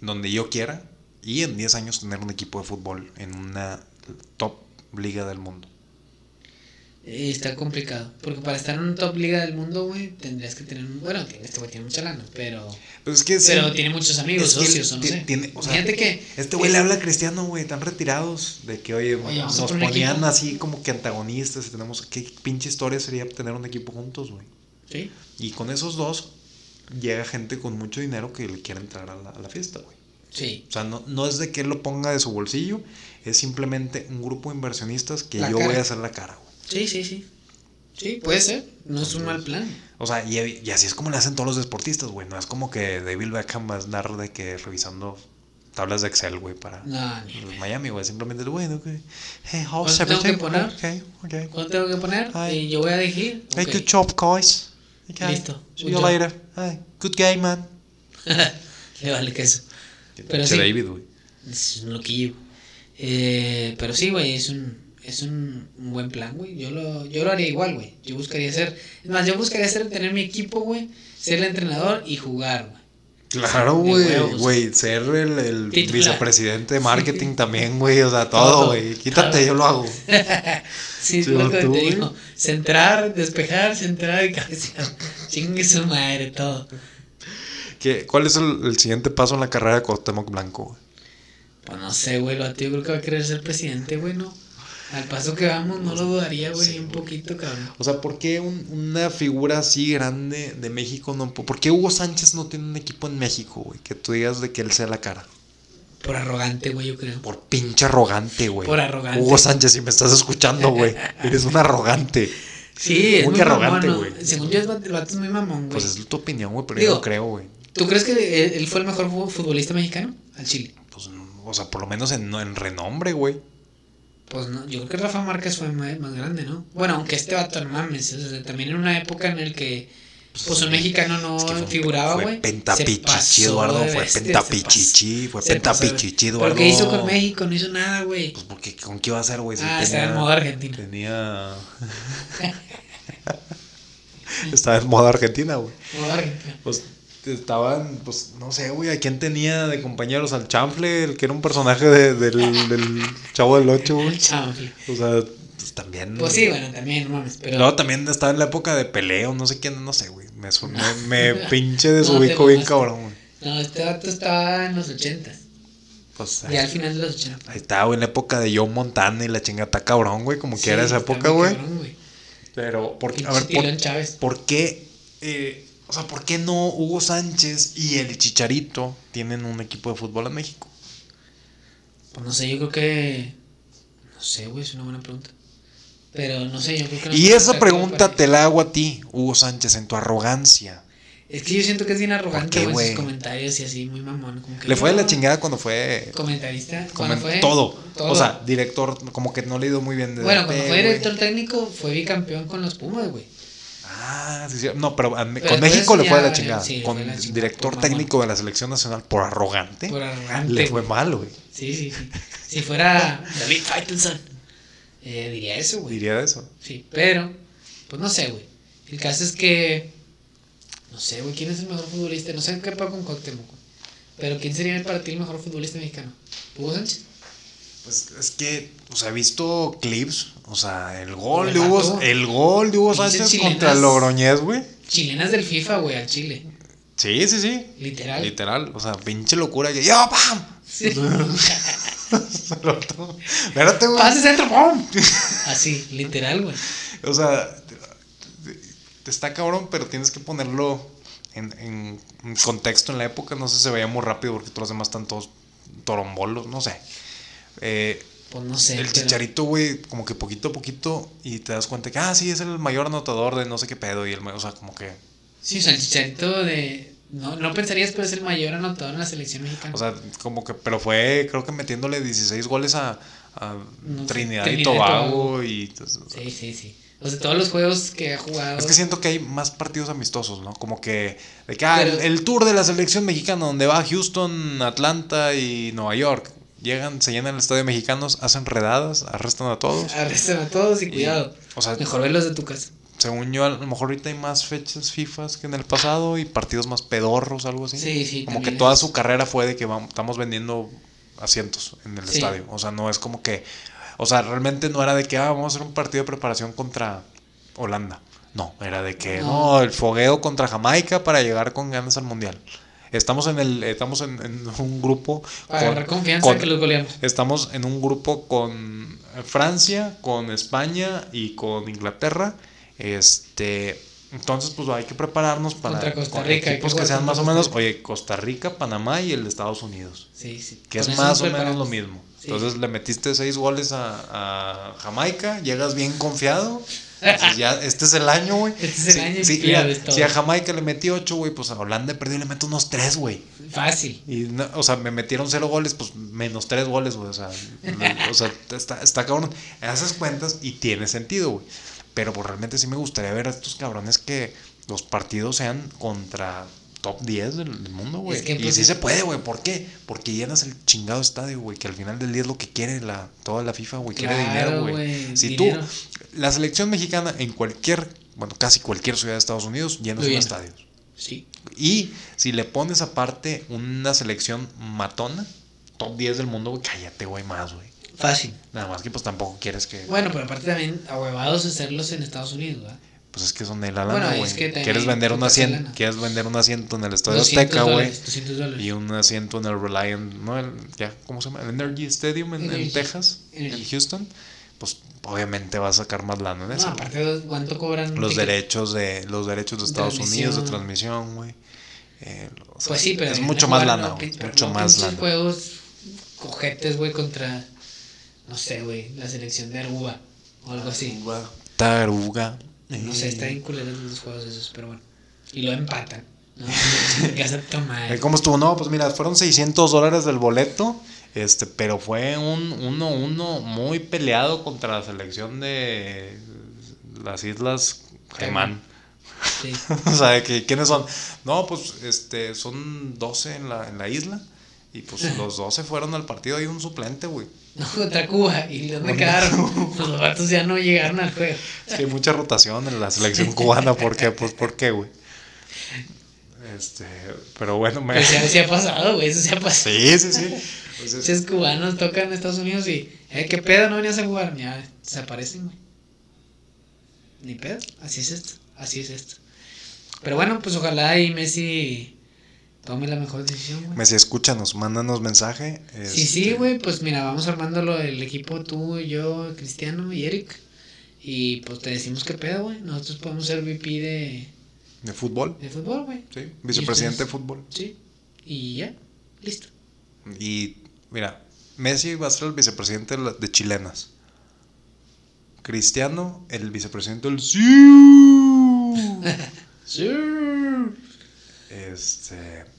S1: donde yo quiera y en 10 años tener un equipo de fútbol en una top liga del mundo.
S2: Eh, Está complicado. Porque para estar en una top liga del mundo, güey, tendrías que tener. Bueno, este güey tiene mucha lana, pero.
S1: Pues es que sí,
S2: Pero tiene muchos amigos, socios, o no sé.
S1: tiene- o sea,
S2: Fíjate que.
S1: este güey le habla a Cristiano, güey, están retirados de que, oye,
S2: Oye,
S1: nos ponían
S2: equipo.
S1: así como que antagonistas y tenemos, qué pinche historia sería tener un equipo juntos, güey.
S2: Sí.
S1: Y con esos dos llega gente con mucho dinero que le quiere entrar a la, a la fiesta, güey.
S2: Sí.
S1: O sea, no, no es de que él lo ponga de su bolsillo, es simplemente un grupo de inversionistas que
S2: La
S1: yo
S2: cara.
S1: voy a hacer la cara, güey.
S2: Sí, sí, sí. Sí, puede ser. No es un mal plan.
S1: O sea, y, y así es como le hacen todos los deportistas, güey. No es como que David Beckham va a andar de que revisando tablas de Excel, güey, para
S2: No,
S1: los Miami, güey. Simplemente, bueno, ok. Hey, how's
S2: ¿Cuánto tengo que
S1: everything?
S2: poner?
S1: Okay, okay.
S2: ¿Cuánto tengo que poner?
S1: Ay.
S2: Y yo voy a elegir.
S1: Hey,
S2: Ok.
S1: good job, guys. Okay.
S2: Listo.
S1: See
S2: Good
S1: you
S2: job.
S1: later. Hey, good game, man.
S2: Le vale queso. Pero sí.
S1: David, güey.
S2: Es un loquillo. Eh, pero sí, güey, es un, es un, un buen plan, güey. Yo lo, yo lo haría igual, güey. Yo buscaría ser. Es más, yo buscaría ser, tener mi equipo, güey. Ser el entrenador y jugar, güey.
S1: Claro, güey. Güey, ser el, el vicepresidente de marketing también, güey. O sea, todo, güey. Quítate,
S2: Todo.
S1: yo lo hago.
S2: Sí,
S1: Sí,
S2: lo que
S1: tú,
S2: te
S1: güey.
S2: digo. Centrar, despejar, centrar y cabecear. Chingue su madre, todo.
S1: ¿Qué, ¿Cuál es el, el siguiente paso en la carrera de Cuauhtémoc Blanco, güey?
S2: Pues no sé, güey. Lo a ti yo creo que va a querer ser presidente, güey, ¿no? Al paso que vamos, no lo dudaría, güey,
S1: Sí,
S2: un poquito, cabrón.
S1: O sea, ¿por qué un- una figura así grande de México no... ¿Por qué Hugo Sánchez no tiene un equipo en México, güey? Que tú digas de que él sea la cara.
S2: Por arrogante, güey, yo creo.
S1: Por pinche arrogante, güey.
S2: Por arrogante.
S1: Hugo Sánchez, si me estás escuchando, güey. Eres un arrogante.
S2: Sí, es
S1: Muy
S2: muy
S1: arrogante, güey.
S2: ¿no? Según yo, el vato es muy mamón, güey.
S1: Pues es tu opinión, güey, pero
S2: Digo,
S1: yo no creo, güey.
S2: ¿Tú crees que él, él fue el mejor fu- futbolista mexicano? Al Chile.
S1: Pues, o sea, por lo menos en, en renombre, güey.
S2: Pues no, yo creo que Rafa Márquez fue más, grande, ¿no? Bueno, aunque este vato, no mames, o sea, también en una época en el que pues un mexicano no
S1: Es que fue-
S2: figuraba, güey.
S1: Pentapichichi, Eduardo. Fue pentapichichi. Fue pentapichichi,
S2: ¿Pero
S1: Eduardo.
S2: qué hizo con México? No hizo nada, güey.
S1: Pues porque, ¿con qué iba a hacer, güey? Si
S2: Ah,
S1: tenía-
S2: estaba en moda Argentina.
S1: Tenía. Estaba en moda Argentina, güey.
S2: Moda Argentina.
S1: Pues estaban, pues no sé, güey, ¿a quién tenía de compañeros? Al Chanfle, el que era un personaje de- del, del Chavo del Ocho, güey.
S2: El chanfle.
S1: O sea, pues también.
S2: Pues sí, bueno, también, no mames. Pero
S1: Luego también estaba en la época de peleo, no sé quién, no sé, güey. Me, me, me pinche desubico bien cabrón, güey.
S2: no, este vato estaba en los 80.
S1: Pues
S2: Ya al final de los 80.
S1: ahí estaba, güey, en la época de Joe Montana y la chingata cabrón, güey, como que
S2: Sí,
S1: era esa época, güey.
S2: cabrón, güey.
S1: Pero, ¿por qué? A ver, ¿por,
S2: Chávez.
S1: ¿Por qué? eh, o sea, ¿por qué no Hugo Sánchez y el Chicharito tienen un equipo de fútbol en México?
S2: Pues no sé, yo creo que. No sé, güey, es una buena pregunta. Pero no sé, yo creo que. no
S1: Y esa pregunta te la hago a ti, Hugo Sánchez, en tu arrogancia.
S2: Es que yo siento que es bien arrogante, güey, en sus comentarios y así, muy mamón. Como que
S1: Le fue de la chingada cuando fue
S2: Comentarista.
S1: comen-
S2: Cuando fue.
S1: todo.
S2: todo.
S1: O sea, director, como que no le ha ido muy bien. de
S2: Bueno, cuando fue director técnico, fue bicampeón con los Pumas, güey.
S1: Ah, sí, sí. No, pero, a-
S2: Pero
S1: con
S2: después
S1: México le fue de la chingada.
S2: sí,
S1: con director técnico de la selección nacional por arrogante,
S2: Por arrogante.
S1: le fue mal, güey.
S2: Sí, sí, sí. Si fuera David Faitelson, eh, diría eso, güey.
S1: Diría eso.
S2: Sí, pero, pues no sé, güey. El caso es que, no sé, güey, ¿quién es el mejor futbolista? No sé qué pasa con Cuauhtémoc, güey. Pero ¿quién sería para ti el mejor futbolista mexicano? ¿Hugo Sánchez?
S1: Pues es que, o sea, he visto clips, o sea, el gol de Hugo, el gol de Hugo Sánchez
S2: chilenas.
S1: contra Logroñez, güey.
S2: Chilenas del FIFA, güey, al Chile.
S1: Sí, sí, sí.
S2: Literal.
S1: Literal, o sea, pinche locura que yo, ¡pam!
S2: Sí.
S1: Espérate, güey.
S2: ¡Pase centro! ¡Pum! Así, literal, güey.
S1: O sea, te- está cabrón, pero tienes que ponerlo en, en- en contexto en la época. No sé si se veía muy rápido porque todos los demás están todos torombolos, no sé. Eh,
S2: Pues no sé.
S1: el
S2: pero-
S1: chicharito, güey, como que poquito a poquito y te das cuenta que, ah, sí, es el mayor anotador de no sé qué pedo. Y el, o sea, como que,
S2: Sí, o sea, el chicharito de. No, no pensarías, pero es el mayor anotador en la selección mexicana.
S1: o sea, como que, pero fue, creo que metiéndole 16 goles a, a
S2: No sé,
S1: Trinidad,
S2: Trinidad
S1: y
S2: y
S1: Tobago. Y, pues,
S2: sí, sí, sí. O sea, todos los juegos que ha jugado.
S1: Es que siento que hay más partidos amistosos, ¿no? Como que, de que ah, el, el tour de la selección mexicana, donde va Houston, Atlanta y Nueva York. Llegan, se llenan el estadio mexicanos, hacen redadas, arrestan a todos.
S2: Arrestan a todos y cuidado.
S1: O sea,
S2: Mejor verlos de tu casa.
S1: según yo, a lo mejor ahorita hay más fechas FIFA que en el pasado y partidos más pedorros, algo así.
S2: Sí, sí.
S1: como que toda su carrera fue de que vamos, estamos vendiendo asientos en el
S2: Sí.
S1: estadio. O sea, no es como que. O sea, realmente no era de que ah, vamos a hacer un partido de preparación contra Holanda. No, era de que no,
S2: No.
S1: el fogueo contra Jamaica para llegar con ganas al mundial. Estamos en el, estamos en, en un grupo.
S2: Para
S1: con-
S2: agarrar confianza
S1: con-
S2: que los goleamos.
S1: Estamos en un grupo con Francia, con España y con Inglaterra. Este. Entonces, pues hay que prepararnos para
S2: Costa Rica,
S1: equipos
S2: que
S1: sean más o menos, oye, Costa Rica, Panamá y el de Estados Unidos.
S2: Sí, sí.
S1: Que
S2: Con
S1: es más o menos lo mismo.
S2: Sí.
S1: Entonces le metiste seis goles a, a Jamaica, llegas bien confiado. Entonces ya, este es el año, güey.
S2: Este es el
S1: Sí,
S2: año
S1: sí,
S2: todo.
S1: si a Jamaica le metí ocho, güey, pues a Holanda perdió y le meto unos tres, güey.
S2: Fácil.
S1: Y, no- o sea, me metieron cero goles, pues menos tres goles, güey. O sea, o sea está, está cabrón. Haces cuentas y tiene sentido, güey. Pero pues realmente sí me gustaría ver a estos cabrones que los partidos sean contra top 10 del, del mundo, güey.
S2: Es que,
S1: y sí se puede, güey. ¿Por qué? Porque llenas el chingado estadio, güey. Que al final del día es lo que quiere la, toda la FIFA, güey. Quiere dinero, güey. Si
S2: dinero.
S1: tú, la selección mexicana en cualquier, bueno, casi cualquier ciudad de Estados Unidos, llenas un estadio.
S2: Sí.
S1: Y si le pones aparte una selección matona, top 10 del mundo, güey, cállate, güey, más, güey.
S2: Fácil.
S1: Nada más que pues tampoco quieres que...
S2: Bueno, pero aparte también ahuevados hacerlos en Estados Unidos, ¿verdad?
S1: Pues es que son de la
S2: Bueno,
S1: lana,
S2: es
S1: güey.
S2: que
S1: quieres vender quieres vender un asiento en el Estadio
S2: 200
S1: Azteca, güey.
S2: dólares, 200 dólares.
S1: Y un asiento en el Reliant, ¿no? El, ya, ¿cómo se llama? El Energy Stadium en. Texas,
S2: Energy.
S1: en Houston. Pues obviamente va a sacar más lana en
S2: No,
S1: eso.
S2: aparte, de ¿cuánto cobran?
S1: los derechos de los derechos de Estados. Unidos de transmisión, güey. Eh, o sea,
S2: Pues sí, pero
S1: es mucho más lana,
S2: no,
S1: mucho
S2: no
S1: más lana.
S2: juegos cojetes, güey, contra, no sé, güey, la selección de Aruba o algo así.
S1: Taruga.
S2: No sé, está bien culeros los juegos esos, pero bueno. Y lo empatan. ¿no? Tomar.
S1: Eh, ¿Cómo estuvo? No, pues mira, fueron 600 dólares del boleto, este, pero fue un 1-1 muy peleado contra la selección de las Islas Caimán.
S2: Sí.
S1: o sea, que, ¿quiénes son? No, pues este, son 12 en la, en la isla. Y pues los 12 fueron al partido, hay un suplente, güey.
S2: No, contra Cuba. ¿Y dónde quedaron? Los vatos ya no llegaron al juego.
S1: Hay mucha rotación en la selección cubana, ¿por qué? Pues, ¿por qué, güey? Este, pero bueno, me...
S2: Pues ya se ha pasado, güey, eso se ha pasado.
S1: Sí, sí, sí. Pues es-
S2: cubanos tocan en Estados Unidos y, eh, ¿qué pedo? No venías a jugar. Ya desaparecen, güey. Ni pedo. Así es esto. Así es esto. Pero bueno, pues ojalá y Messi tome la mejor decisión, güey.
S1: Messi, escúchanos, mándanos mensaje.
S2: Sí, sí,
S1: este,
S2: güey, pues mira, vamos armándolo el equipo, tú, yo, Cristiano y Eric. Y pues te decimos qué pedo, güey. Nosotros podemos ser VP de,
S1: De fútbol,
S2: de fútbol, güey.
S1: sí. Vicepresidente de fútbol.
S2: Sí. Y ya, listo.
S1: Y mira, Messi va a ser el vicepresidente de, Chilenas. Cristiano, el vicepresidente del.
S2: Sí.
S1: Este.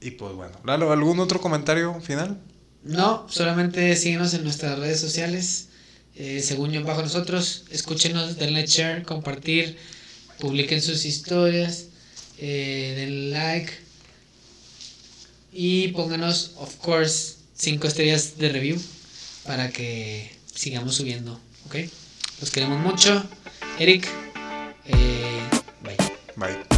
S1: Y pues bueno. Lalo, ¿algún otro comentario final?
S2: No, solamente síguenos en nuestras redes sociales. Eh, según yo bajo nosotros, escúchenos, denle share, compartir, publiquen sus historias, eh, denle like y pónganos, of course, 5 estrellas de review para que sigamos subiendo, ¿ok? Los queremos mucho. Eric, eh, bye.
S1: Bye.